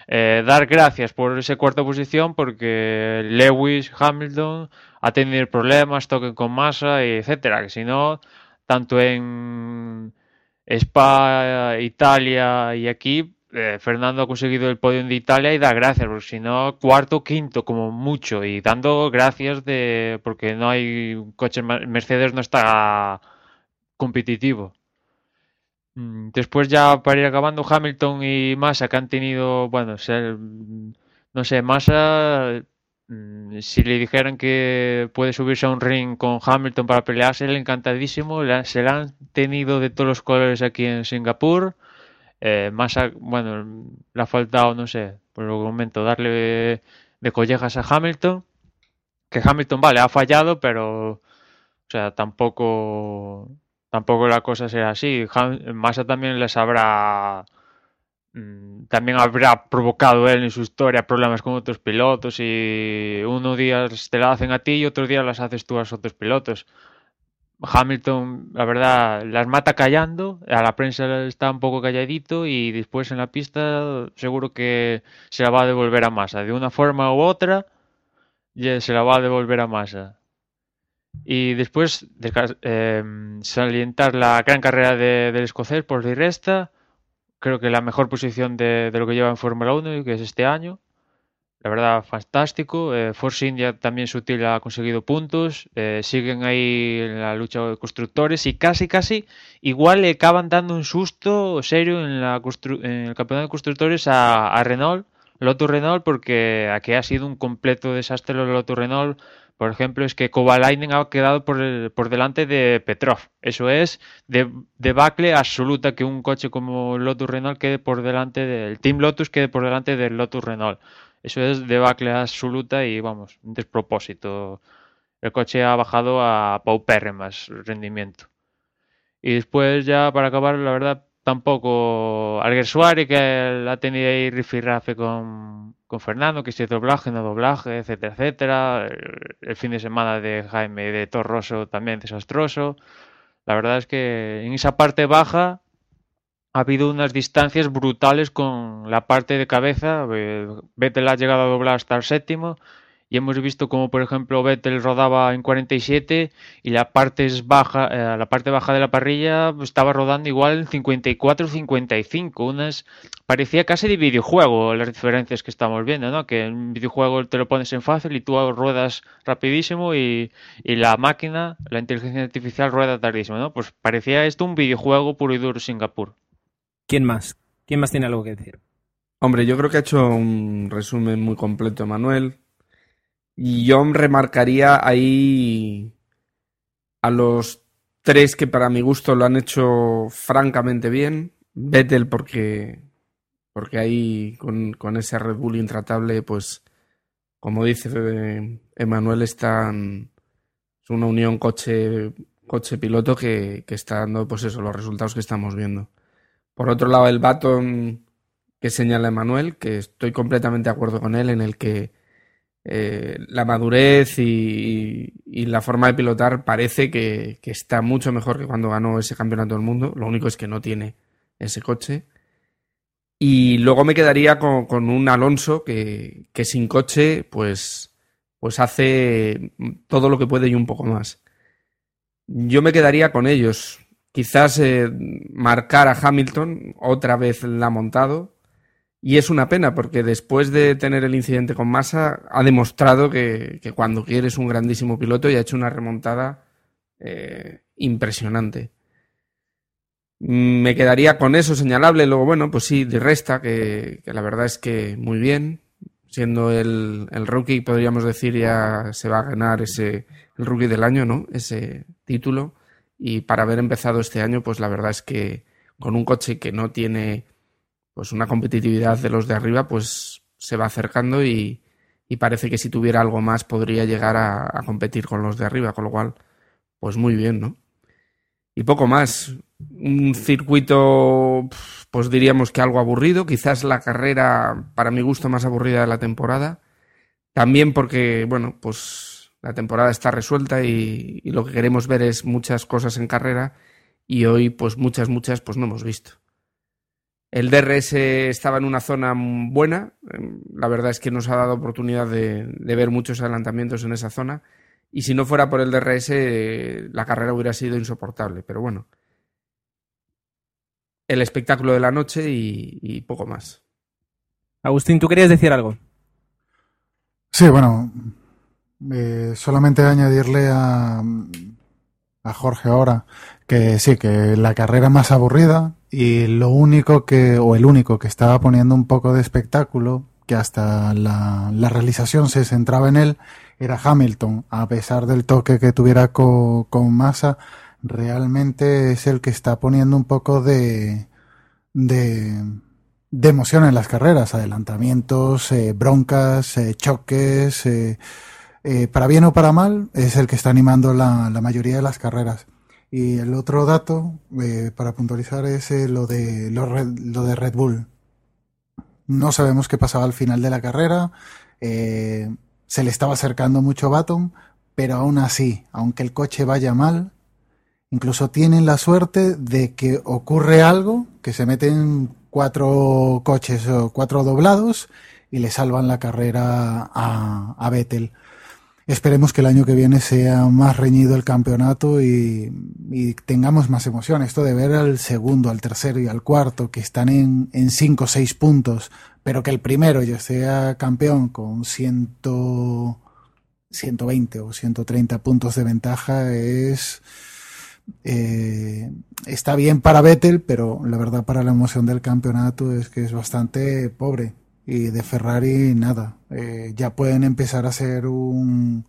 eh, dar gracias por esa cuarta posición porque Lewis, Hamilton ha tenido problemas, toque con masa, etcétera, que si no, tanto en Spa, Italia y aquí eh, Fernando ha conseguido el podio de Italia y da gracias, porque si no, cuarto, quinto, como mucho, y dando gracias de porque no hay un coche, Mercedes no está competitivo. Mm, después ya para ir acabando, Hamilton y Massa que han tenido, bueno, ser, no sé, Massa, mm, si le dijeran que puede subirse a un ring con Hamilton para pelearse, le encantadísimo, se la han tenido de todos los colores aquí en Singapur. Eh, Massa, bueno, le ha faltado, no sé, por el momento, darle de collejas a Hamilton. Que Hamilton, vale, ha fallado, pero, o sea, tampoco, tampoco la cosa será así. Massa también les habrá, mm, también habrá provocado él en su historia problemas con otros pilotos y unos días te la hacen a ti y otros días las haces tú a los otros pilotos. Hamilton, la verdad, las mata callando, a la prensa está un poco calladito y después en la pista seguro que se la va a devolver a Massa. De una forma u otra, se la va a devolver a Massa. Y después eh, salientar la gran carrera de, del escocés por Di Resta, creo que la mejor posición de, de lo que lleva en Fórmula 1, que es este año la verdad, fantástico. Eh, Force India también sutil ha conseguido puntos. Eh, siguen ahí en la lucha de constructores y casi, casi igual le acaban dando un susto serio en, la en el campeonato de constructores a, Renault, Lotus Renault, porque aquí ha sido un completo desastre lo de Lotus Renault. Por ejemplo, es que Kovalainen ha quedado por, el, por delante de Petrov. Eso es de debacle absoluta que un coche como Lotus Renault quede por delante del Team Lotus quede por delante del Lotus Renault. Eso es debacle absoluta y vamos, un despropósito. El coche ha bajado a paupérrimas rendimiento. Y después ya para acabar, la verdad, tampoco Alguersuari que ha tenido ahí rifirrafe con, con Fernando, que si doblaje, no doblaje, etcétera, etcétera. El, el, fin de semana de Jaime de Torroso también desastroso. La verdad es que en esa parte baja ha habido unas distancias brutales con la parte de cabeza. Vettel ha llegado a doblar hasta el séptimo y hemos visto como por ejemplo Vettel rodaba en 47 y la parte baja, eh, la parte baja de la parrilla estaba rodando igual en 54 55, unas parecía casi de videojuego las diferencias que estamos viendo, ¿no? Que en un videojuego te lo pones en fácil y tú ruedas rapidísimo y, y la máquina, la inteligencia artificial rueda tardísimo, ¿no? Pues parecía esto un videojuego puro y duro Singapur. ¿Quién más? ¿Quién más tiene algo que decir? Hombre, yo creo que ha hecho un resumen muy completo, Manuel. Y yo remarcaría ahí a los tres que para mi gusto lo han hecho francamente bien. Vettel porque, porque ahí con, con ese Red Bull intratable, pues como dice Emanuel, están, es una unión coche, coche piloto que, que está dando pues eso, los resultados que estamos viendo. Por otro lado, el baton que señala Emanuel, que estoy completamente de acuerdo con él, en el que eh, la madurez y, la forma de pilotar parece que, está mucho mejor que cuando ganó ese campeonato del mundo. Lo único es que no tiene ese coche. Y luego me quedaría con, con un Alonso que, que, sin coche, pues, pues hace todo lo que puede y un poco más. Yo me quedaría con ellos quizás eh, marcar a Hamilton, otra vez la ha montado. Y es una pena porque después de tener el incidente con Massa ha demostrado que, que cuando quiere es un grandísimo piloto y ha hecho una remontada eh, impresionante. Me quedaría con eso señalable. Luego, bueno, pues sí, de resta, que, que la verdad es que muy bien. Siendo el, el, rookie, podríamos decir, ya se va a ganar ese el rookie del año, ¿no? Ese título. Y para haber empezado este año, pues la verdad es que con un coche que no tiene pues una competitividad de los de arriba pues se va acercando y, parece que si tuviera algo más podría llegar a, competir con los de arriba, con lo cual, pues muy bien, ¿no? Y poco más. Un circuito, pues diríamos que algo aburrido, quizás la carrera, para mi gusto, más aburrida de la temporada. También porque, bueno, pues la temporada está resuelta y, y lo que queremos ver es muchas cosas en carrera y hoy, pues muchas, muchas, pues no hemos visto. El DRS estaba en una zona buena. La verdad es que nos ha dado oportunidad de, de, ver muchos adelantamientos en esa zona. Y si no fuera por el DRS, la carrera hubiera sido insoportable. Pero bueno, el espectáculo de la noche y, y poco más. Agustín, ¿tú querías decir algo? Sí, bueno, eh, solamente añadirle a, a Jorge ahora que sí, que la carrera más aburrida, y lo único que, o el único que estaba poniendo un poco de espectáculo, que hasta la, la realización se centraba en él, era Hamilton. A pesar del toque que tuviera con, con Massa, realmente es el que está poniendo un poco de, de, emoción en las carreras. Adelantamientos, eh, broncas, eh, choques, para bien o para mal, es el que está animando la, mayoría de las carreras. Y el otro dato eh, para puntualizar es eh, lo, de, lo, lo, de Red Bull. No sabemos qué pasaba al final de la carrera. Eh, se le estaba acercando mucho Baton, pero aún así, aunque el coche vaya mal, incluso tienen la suerte de que ocurre algo, que se meten cuatro coches o cuatro doblados y le salvan la carrera a, a Vettel. Esperemos que el año que viene sea más reñido el campeonato y, tengamos más emoción. Esto de ver al segundo, al tercero y al cuarto que están en, en cinco o seis puntos, pero que el primero ya sea campeón con ciento, 120 o 130 puntos de ventaja es... Eh, está bien para Vettel, pero la verdad para la emoción del campeonato es que es bastante pobre y de Ferrari nada. Eh, ya pueden empezar a hacer un,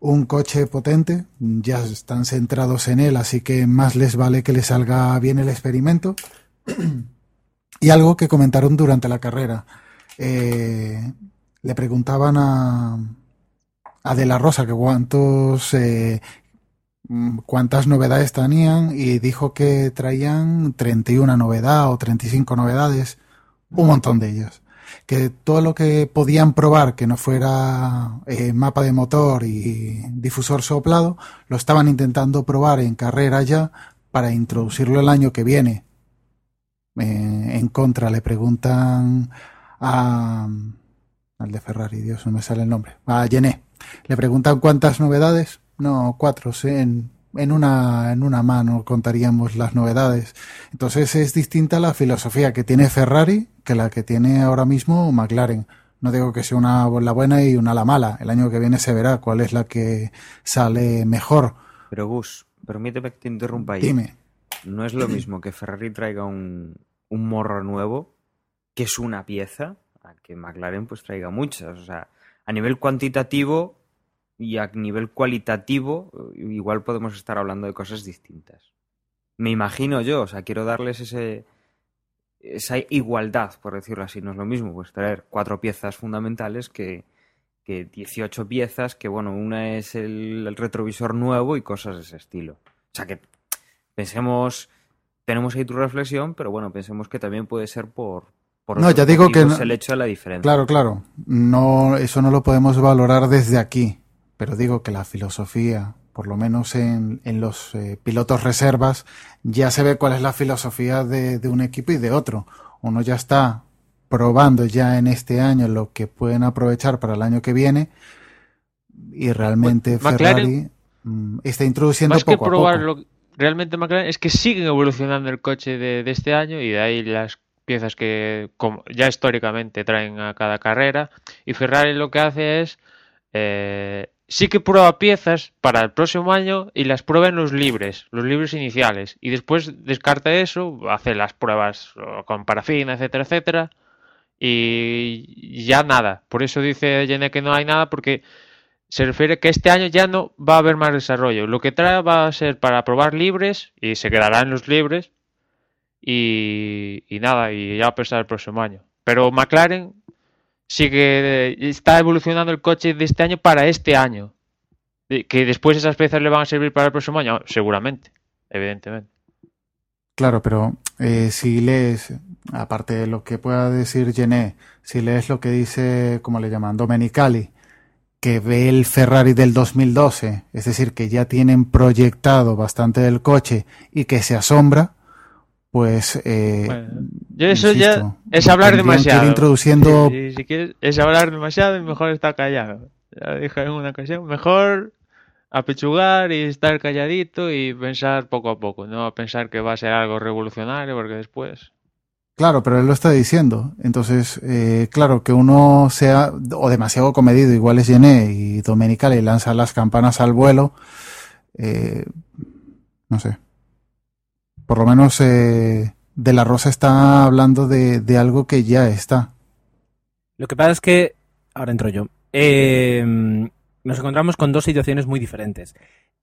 un coche potente, ya están centrados en él, así que más les vale que les salga bien el experimento. y algo que comentaron durante la carrera. Eh, le preguntaban a, a De La Rosa que cuántos eh, cuántas novedades tenían y dijo que traían 31 novedades o 35 novedades, un montón de ellas que todo lo que podían probar que no fuera eh, mapa de motor y difusor soplado, lo estaban intentando probar en carrera ya para introducirlo el año que viene. En contra le preguntan a al de Ferrari, Dios, no me sale el nombre, a Gené. Le preguntan cuántas novedades. No, cuatro, en, en una, en una mano contaríamos las novedades. Entonces es distinta la filosofía que tiene Ferrari que la que tiene ahora mismo McLaren. No digo que sea una la buena y una la mala. El año que viene se verá cuál es la que sale mejor. Pero Gus, permíteme que te interrumpa ahí. Dime. No es lo mismo que Ferrari traiga un, un morro nuevo, que es una pieza, a que McLaren pues traiga muchas. O sea, a nivel cuantitativo y a nivel cualitativo, igual podemos estar hablando de cosas distintas. Me imagino yo, o sea, quiero darles ese, esa igualdad, por decirlo así. No es lo mismo pues traer cuatro piezas fundamentales que, que 18 piezas, que bueno, una es el, el, retrovisor nuevo y cosas de ese estilo. O sea que pensemos, tenemos ahí tu reflexión, pero bueno, pensemos que también puede ser por... por no, ya digo que no, el hecho de la diferencia. Claro, claro. No, eso no lo podemos valorar desde aquí, pero digo que la filosofía, por lo menos en, en los eh, pilotos reservas, ya se ve cuál es la filosofía de, de, un equipo y de otro. Uno ya está probando ya en este año lo que pueden aprovechar para el año que viene y realmente Ferrari McLaren, está introduciendo más poco que probar a poco. Lo, realmente McLaren es que siguen evolucionando el coche de, de este año y de ahí las piezas que como ya históricamente traen a cada carrera y Ferrari lo que hace es eh, sí que prueba piezas para el próximo año y las prueba en los libres, los libres iniciales. Y después descarta eso, hace las pruebas con parafina, etcétera, etcétera. Y ya nada. Por eso dice Jenny que no hay nada, porque se refiere que este año ya no va a haber más desarrollo. Lo que trae va a ser para probar libres y se quedará en los libres. y, nada, y ya a pensar el próximo año. Pero McLaren sigue, está evolucionando el coche de este año para este año. Que después esas piezas le van a servir para el próximo año, seguramente, evidentemente. Claro, pero eh, si lees, aparte de lo que pueda decir Gené, si lees lo que dice, como le llaman, Domenicali, que ve el Ferrari del 2012, es decir, que ya tienen proyectado bastante del coche y que se asombra, pues... eh, Bueno, yo eso ya es hablar demasiado. introduciendo Sí, sí, si quieres, es hablar demasiado y mejor estar callado. Ya dije en una ocasión, mejor apechugar y estar calladito y pensar poco a poco, no pensar que va a ser algo revolucionario porque después... Claro, pero él lo está diciendo. Entonces, eh, claro, que uno sea o demasiado comedido, igual es Gené y Domenicali lanza las campanas al vuelo, eh, no sé. Por lo menos eh, De la Rosa está hablando de, de algo que ya está. Lo que pasa es que, ahora entro yo, eh, nos encontramos con dos situaciones muy diferentes.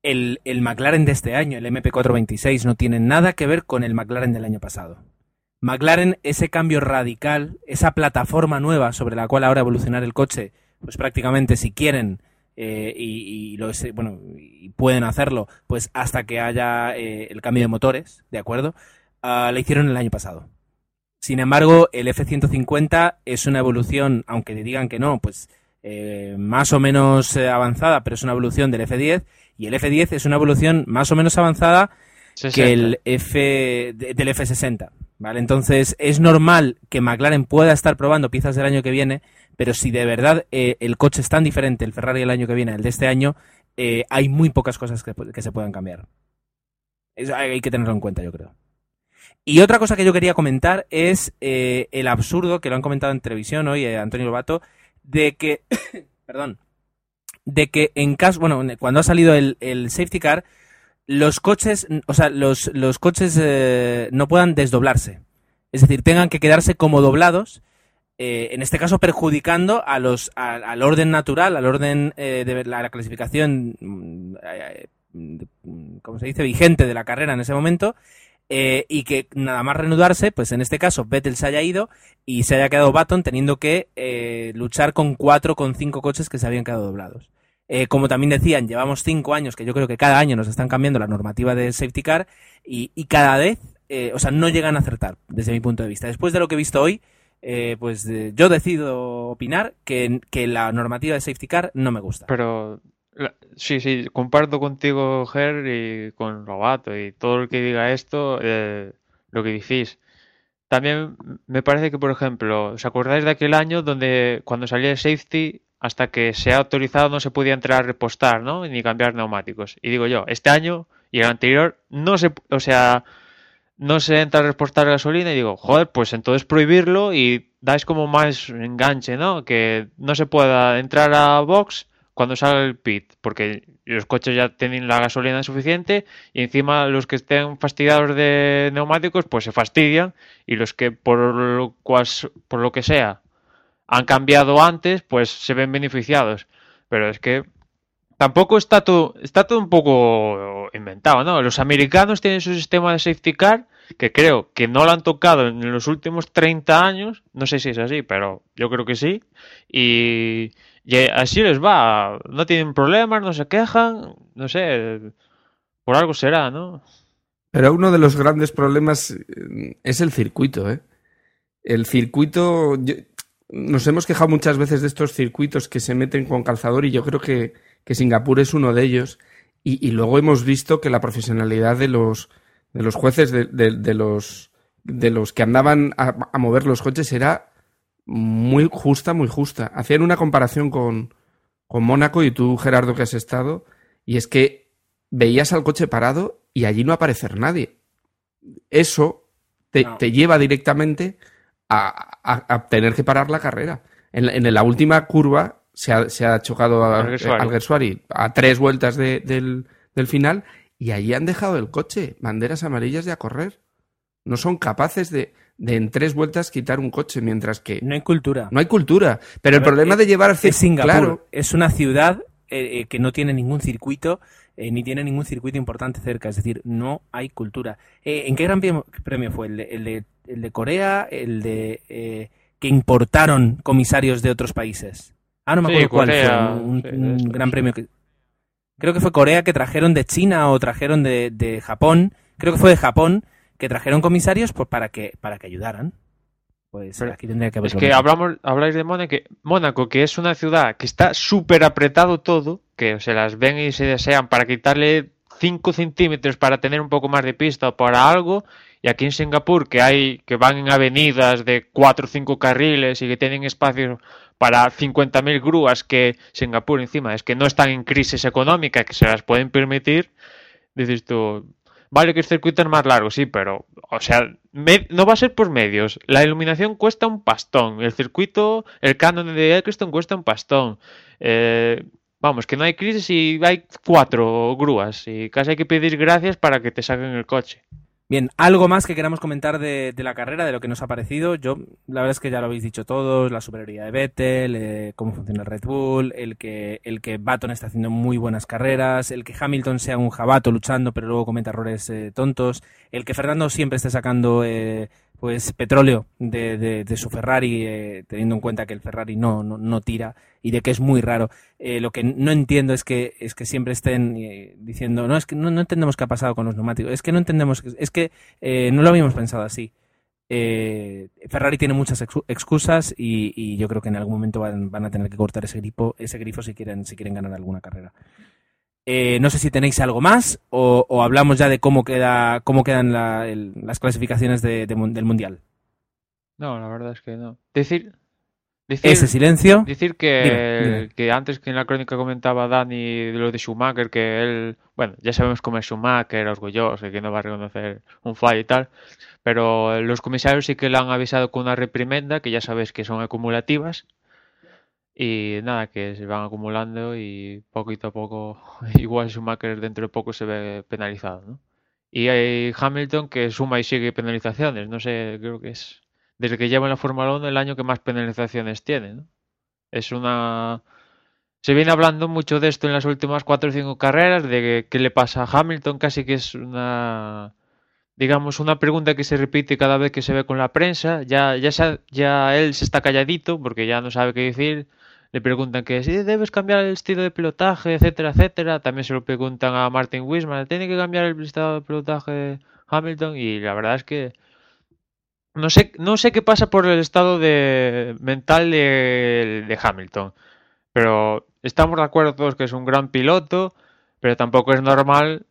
El, el McLaren de este año, el MP426, no tiene nada que ver con el McLaren del año pasado. McLaren, ese cambio radical, esa plataforma nueva sobre la cual ahora evolucionar el coche, pues prácticamente si quieren eh, y, y lo bueno pueden hacerlo, pues hasta que haya eh, el cambio de motores, ¿de acuerdo? Ah, la hicieron el año pasado. Sin embargo, el F-150 es una evolución, aunque le digan que no, pues eh, más o menos eh, avanzada, pero es una evolución del F-10, y el F-10 es una evolución más o menos avanzada que el F de- del F60, ¿vale? Entonces es normal que McLaren pueda estar probando piezas del año que viene, pero si de verdad eh, el coche es tan diferente, el Ferrari del año que viene, al de este año, eh, hay muy pocas cosas que, que se puedan cambiar. Eso hay que tenerlo en cuenta, yo creo. Y otra cosa que yo quería comentar es eh, el absurdo, que lo han comentado en televisión hoy, eh, Antonio Lobato, de que, perdón, de que en caso, bueno, cuando ha salido el, el safety car, los coches, o sea, los, los coches eh, no puedan desdoblarse. Es decir, tengan que quedarse como doblados, eh, en este caso perjudicando a los, al orden natural, al orden eh, de la, la clasificación, mm, eh, mm, como se dice, vigente de la carrera en ese momento, eh, y que nada más reanudarse, pues en este caso Vettel se haya ido y se haya quedado Baton teniendo que eh, luchar con cuatro, con cinco coches que se habían quedado doblados. Eh, como también decían, llevamos cinco años, que yo creo que cada año nos están cambiando la normativa del safety car y, y cada vez, eh, o sea, no llegan a acertar, desde mi punto de vista. Después de lo que he visto hoy, eh, pues yo decido opinar que, que la normativa de safety car no me gusta. Pero sí, sí, comparto contigo, Ger, y con Robato y todo el que diga esto, eh, lo que decís. También me parece que, por ejemplo, ¿os acordáis de aquel año donde cuando salía el safety, hasta que se ha autorizado no se podía entrar a repostar, ¿no? Ni cambiar neumáticos. Y digo yo, este año y el anterior no se, o sea, no se entra a repostar gasolina y digo, joder, pues entonces prohibirlo y dais como más enganche, ¿no? Que no se pueda entrar a box cuando salga el pit, porque los coches ya tienen la gasolina suficiente y encima los que estén fastidiados de neumáticos pues se fastidian y los que por lo, por lo que sea han cambiado antes pues se ven beneficiados. Pero es que tampoco está todo, está todo un poco inventado, ¿no? Los americanos tienen su sistema de safety car que creo que no lo han tocado en los últimos 30 años, no sé si es así, pero yo creo que sí, y, y así les va, no tienen problemas, no se quejan, no sé, por algo será, ¿no? Pero uno de los grandes problemas eh, es el circuito, ¿eh? El circuito. nos hemos quejado muchas veces de estos circuitos que se meten con calzador y yo creo que, que Singapur es uno de ellos. Y, y luego hemos visto que la profesionalidad de los, de los jueces, de, de- de los, de los que andaban a, a mover los coches era muy justa, muy justa. Hacían una comparación con, con Mónaco y tú, Gerardo, que has estado, y es que veías al coche parado y allí no aparecer nadie. Eso te, No. te lleva directamente a, a- a tener que parar la carrera. En, la- en la última curva se ha, se ha chocado a- Alguersuari. Alguersuari a tres vueltas de- del, del final y allí han dejado el coche, banderas amarillas y a correr. No son capaces de, de en tres vueltas quitar un coche, mientras que No hay cultura. no hay cultura. Pero el ver, problema es- de llevar es Singapur. claro, Es una ciudad eh, que no tiene ningún circuito, ni tiene ningún circuito importante cerca, es decir, no hay cultura. ¿En qué gran premio fue? ¿El de, el de, el de Corea? ¿El de que importaron comisarios de otros países? Ah, no me acuerdo cuál fue. Un, gran premio que. Creo que fue Corea que trajeron de China o trajeron de, de Japón. Creo que fue de Japón que trajeron comisarios pues para que para que ayudaran. Pues aquí tendría que haber. Es que hablamos, habláis de Mónaco, Mónaco, que es una ciudad que está súper apretado todo, que se las ven y se desean para quitarle 5 centímetros para tener un poco más de pista o para algo, y aquí en Singapur, que hay que van en avenidas de 4 o 5 carriles y que tienen espacio para 50.000 grúas que Singapur encima es que no están en crisis económica, que se las pueden permitir, dices tú, vale que el circuito es más largo, sí, pero, o sea, no va a ser por medios. La iluminación cuesta un pastón, el circuito, el canon de Eccleston cuesta un pastón. Eh, vamos, que no hay crisis y hay cuatro grúas y casi hay que pedir gracias para que te saquen el coche. Bien, algo más que queramos comentar de, la carrera, de lo que nos ha parecido. Yo, la verdad es que ya lo habéis dicho todos, la superioridad de Vettel, eh, cómo funciona el Red Bull, el que, el que Baton está haciendo muy buenas carreras, el que Hamilton sea un jabato luchando pero luego cometa errores eh, tontos, el que Fernando siempre esté sacando eh, pues petróleo de, su Ferrari, eh, teniendo en cuenta que el Ferrari no, no, tira y de que es muy raro. Eh, lo que no entiendo es que es que siempre estén eh, diciendo, no, es que no, entendemos qué ha pasado con los neumáticos, es que no entendemos, es que no lo habíamos pensado así. Ferrari tiene muchas excusas y, yo creo que en algún momento van, van, a tener que cortar ese grifo, ese grifo si quieren, si quieren ganar alguna carrera. Eh, no sé si tenéis algo más o, hablamos ya de cómo queda cómo quedan las clasificaciones del mundial. No, la verdad es que no. Decir, ese silencio. Decir que, que antes que en la crónica comentaba Dani lo de Schumacher, que él, bueno, ya sabemos cómo es Schumacher, orgulloso, que no va a reconocer un fallo y tal, pero los comisarios sí que le han avisado con una reprimenda, que ya sabéis que son acumulativas, y nada, que se van acumulando y poquito a poco, igual Schumacher dentro de poco se ve penalizado, ¿no? Y hay Hamilton que suma y sigue penalizaciones, no sé, creo que es desde que lleva en la Fórmula 1 el año que más penalizaciones tiene, ¿no? Es una... Se viene hablando mucho de esto en las últimas cuatro o cinco carreras, de qué le pasa a Hamilton, casi que es una digamos, una pregunta que se repite cada vez que se ve con la prensa. Ya, ya, ya él se está calladito porque ya no sabe qué decir le preguntan que si debes cambiar el estilo de pilotaje, etcétera, etcétera. También se lo preguntan a Martin Wisman, ¿tiene que cambiar el estado de pilotaje de Hamilton? Y la verdad es que no sé, no sé qué pasa por el estado de mental de, de Hamilton. Pero estamos de acuerdo todos que es un gran piloto, pero tampoco es normal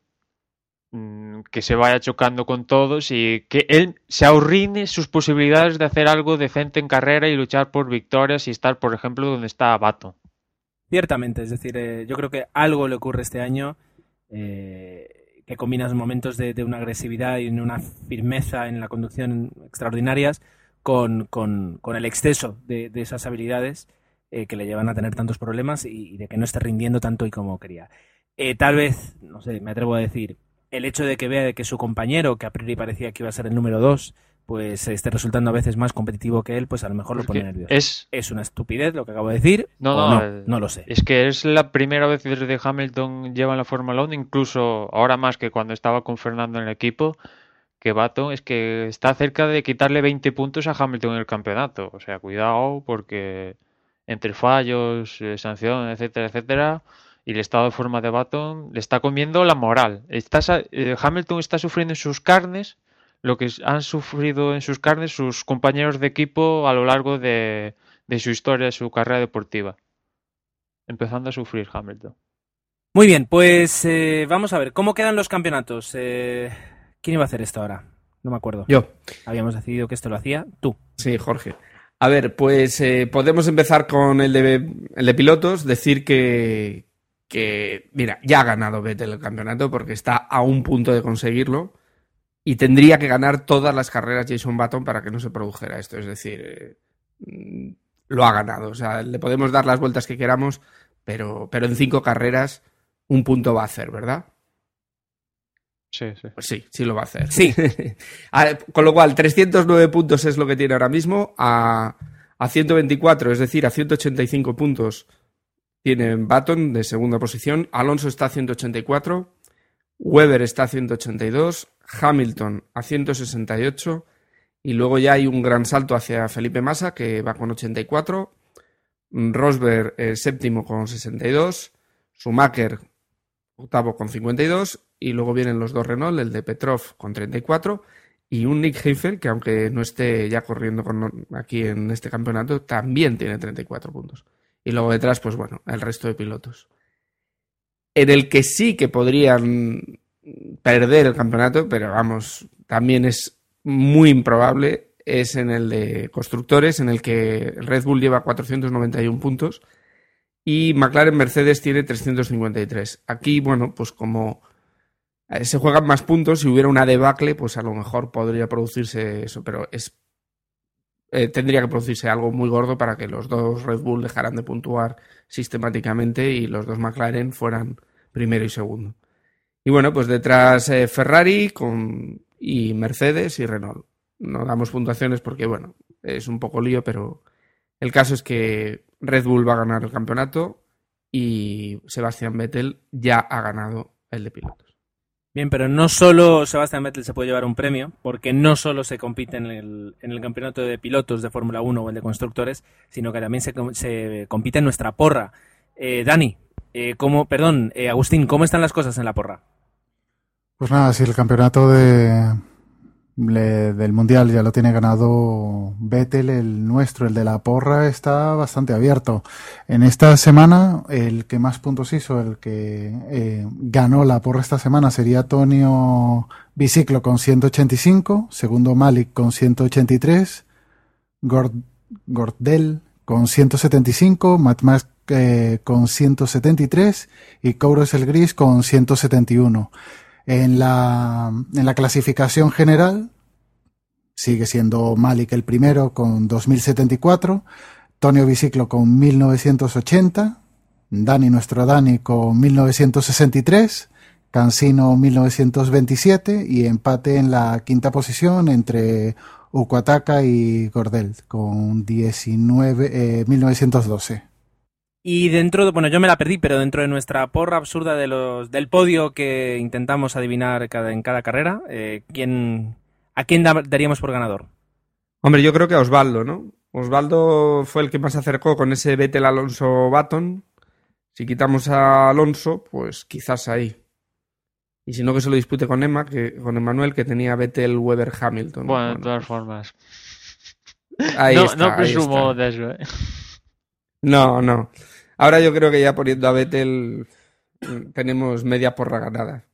que se vaya chocando con todos y que él se ahorrine sus posibilidades de hacer algo decente en carrera y luchar por victorias y estar, por ejemplo, donde está Bato. Ciertamente, es decir, eh, yo creo que algo le ocurre este año eh, que combina momentos de, una agresividad y una firmeza en la conducción extraordinarias con, con, el exceso de, esas habilidades eh, que le llevan a tener tantos problemas y, de que no esté rindiendo tanto y como quería. tal vez, no sé, me atrevo a decir, el hecho de que vea que su compañero, que a priori parecía que iba a ser el número 2, pues esté resultando a veces más competitivo que él, pues a lo mejor lo pone nervioso. Es, es una estupidez lo que acabo de decir. No, no, eh, no, lo sé. Es que es la primera vez desde que Hamilton lleva en la Fórmula 1, incluso ahora más que cuando estaba con Fernando en el equipo, que Bato es que está cerca de quitarle 20 puntos a Hamilton en el campeonato. O sea, cuidado porque entre fallos, eh, sanciones, etcétera, etcétera y el estado de forma de Baton le está comiendo la moral. Está, eh, Hamilton está sufriendo en sus carnes lo que han sufrido en sus carnes sus compañeros de equipo a lo largo de, su historia, de su carrera deportiva. Empezando a sufrir Hamilton. Muy bien, pues eh, vamos a ver, ¿cómo quedan los campeonatos? Eh, ¿Quién iba a hacer esto ahora? No me acuerdo. Yo. Habíamos decidido que esto lo hacía tú. Sí, Jorge. A ver, pues podemos empezar con el de, el de pilotos, decir que, que, mira, ya ha ganado Vettel el campeonato porque está a un punto de conseguirlo y tendría que ganar todas las carreras Jason Button para que no se produjera esto. Es decir, eh, lo ha ganado. O sea, le podemos dar las vueltas que queramos, pero, pero en cinco carreras un punto va a hacer, ¿verdad? Sí, sí. Pues sí, sí lo va a hacer. Sí. Con lo cual, 309 puntos es lo que tiene ahora mismo a, a 124, es decir, a 185 puntos tiene Baton de segunda posición, Alonso está a 184, Weber está a 182, Hamilton a 168 y luego ya hay un gran salto hacia Felipe Massa que va con 84, Rosberg eh, séptimo con 62, Schumacher octavo con 52 y luego vienen los dos Renault, el de Petrov con 34 y un Nick Heifel que aunque no esté ya corriendo aquí en este campeonato también tiene 34 puntos. Y luego detrás, pues bueno, el resto de pilotos. En el que sí que podrían perder el campeonato, pero vamos, también es muy improbable, es en el de constructores, en el que Red Bull lleva 491 puntos y McLaren Mercedes tiene 353. Aquí, bueno, pues como eh, se juegan más puntos, si hubiera una debacle, pues a lo mejor podría producirse eso, pero es eh, tendría que producirse algo muy gordo para que los dos Red Bull dejaran de puntuar sistemáticamente y los dos McLaren fueran primero y segundo. Y bueno, pues detrás eh, Ferrari con, y Mercedes y Renault. No damos puntuaciones porque, bueno, es un poco lío, pero el caso es que Red Bull va a ganar el campeonato y Sebastián Vettel ya ha ganado el de pilotos. Bien, pero no solo Sebastián Vettel se puede llevar un premio, porque no solo se compite en el, en el campeonato de pilotos de Fórmula 1 o el de constructores, sino que también se, se compite en nuestra porra. Eh, Dani, eh, ¿cómo, perdón, eh, Agustín, ¿cómo están las cosas en la porra? Pues nada, si el campeonato de, le- del mundial ya lo tiene ganado Vettel, el nuestro, el de la porra, está bastante abierto. En esta semana, el que más puntos hizo, el que eh, ganó la porra esta semana sería Antonio Biciclo con 185, segundo Malik con 183, Gord, Gordel con 175, Matt Max eh, con 173 y Kouros el Gris con 171. En la, en la clasificación general sigue siendo Malik el primero con 2074, Tonio Biciclo con 1980, Dani, nuestro Dani, con 1963, Cansino 1927 y empate en la quinta posición entre Ukuataka y Gordel con 19, eh, 1912. Y dentro de, bueno, yo me la perdí, pero dentro de nuestra porra absurda de los, del podio que intentamos adivinar cada, en cada carrera, eh, ¿quién, ¿a quién da- daríamos por ganador? Hombre, yo creo que a Osvaldo, ¿no? Osvaldo fue el que más se acercó con ese Vettel Alonso Baton. Si quitamos a Alonso, pues quizás ahí. Y si no, que se lo dispute con Emma, que, con Emmanuel, que tenía Vettel Weber Hamilton. Bueno, de todas formas. ahí no, está, no ahí presumo está. de eso, ¿eh? No, no. Ahora yo creo que ya poniendo a Vettel mm, tenemos media porra ganada.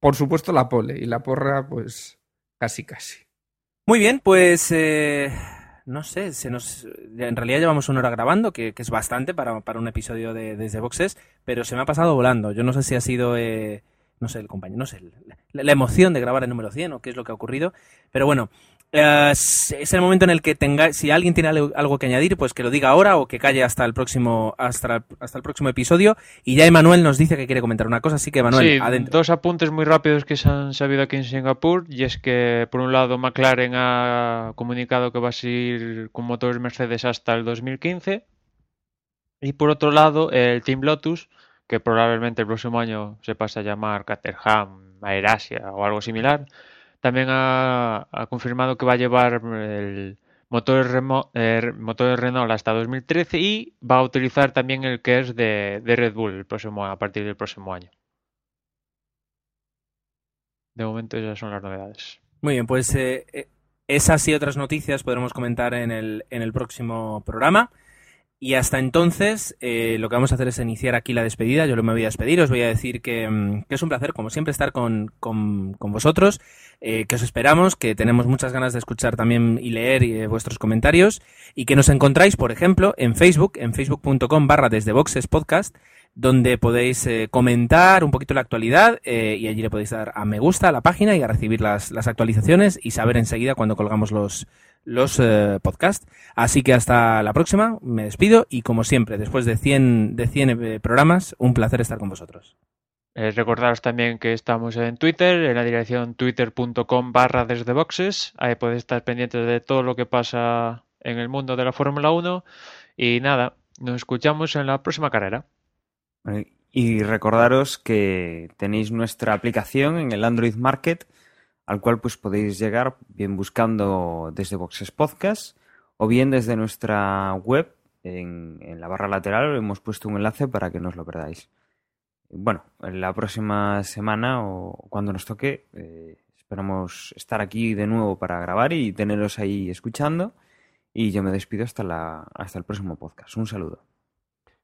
Por supuesto la pole y la porra pues casi casi. Muy bien, pues eh, no sé, se nos, en realidad llevamos una hora grabando, que, que es bastante para, para un episodio de Desde Boxes, pero se me ha pasado volando. Yo no sé si ha sido, eh, no sé, el compañero, no sé, la, la emoción de grabar el número 100 o qué es lo que ha ocurrido, pero bueno. Eh, es es el momento en el que tenga, si alguien tiene algo, algo que añadir, pues que lo diga ahora o que calle hasta el próximo, hasta, hasta el próximo episodio. Y ya Emanuel nos dice que quiere comentar una cosa, así que Emanuel, sí, adentro. dos apuntes muy rápidos que se han sabido aquí en Singapur y es que por un lado McLaren ha comunicado que va a seguir con motores Mercedes hasta el 2015 y por otro lado el Team Lotus que probablemente el próximo año se pase a llamar Caterham, Aerasia o algo similar también ha, confirmado que va a llevar el motor, remo- eh, motor Renault hasta 2013 y va a utilizar también el que es de, de Red Bull el próximo, a partir del próximo año. De momento esas son las novedades. Muy bien, pues eh, eh, esas y otras noticias podremos comentar en el, en el próximo programa. Y hasta entonces, eh, lo que vamos a hacer es iniciar aquí la despedida. Yo lo me voy a despedir. Os voy a decir que, mm, que es un placer, como siempre, estar con, con, con vosotros. eh, que os esperamos, que tenemos muchas ganas de escuchar también y leer eh, vuestros comentarios. Y que nos encontráis, por ejemplo, en Facebook, en facebook.com barra desde boxes podcast, donde podéis eh, comentar un poquito la actualidad eh, y allí le podéis dar a me gusta a la página y a recibir las, las actualizaciones y saber enseguida cuando colgamos los, los eh, podcasts. Así que hasta la próxima, me despido y como siempre, después de 100, de 100 eh, programas, un placer estar con vosotros. Eh, recordaros también que estamos en Twitter, en la dirección twitter.com barra desde boxes. Ahí podéis estar pendientes de todo lo que pasa en el mundo de la Fórmula 1. Y nada, nos escuchamos en la próxima carrera. Y recordaros que tenéis nuestra aplicación en el Android Market, al cual pues podéis llegar bien buscando desde Boxes Podcast o bien desde nuestra web en, la barra lateral hemos puesto un enlace para que no os lo perdáis. Bueno, en la próxima semana o cuando nos toque, eh, esperamos estar aquí de nuevo para grabar y teneros ahí escuchando. Y yo me despido hasta, la, hasta el próximo podcast. Un saludo.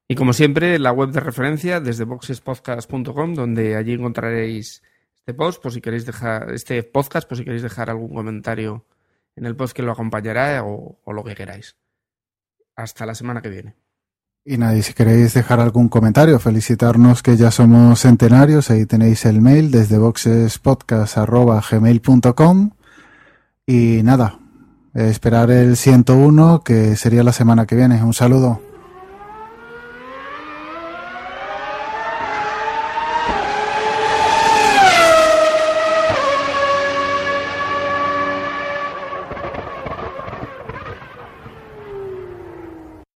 Y como siempre, la web de referencia desde boxespodcast.com, donde allí encontraréis este post, por si queréis dejar este podcast, por si queréis dejar algún comentario en el post que lo acompañará o, lo que queráis. Hasta la semana que viene. Y nada, y si queréis dejar algún comentario, felicitarnos que ya somos centenarios, ahí tenéis el mail desde boxespodcast.gmail.com y nada, esperar el 101 que sería la semana que viene. Un saludo.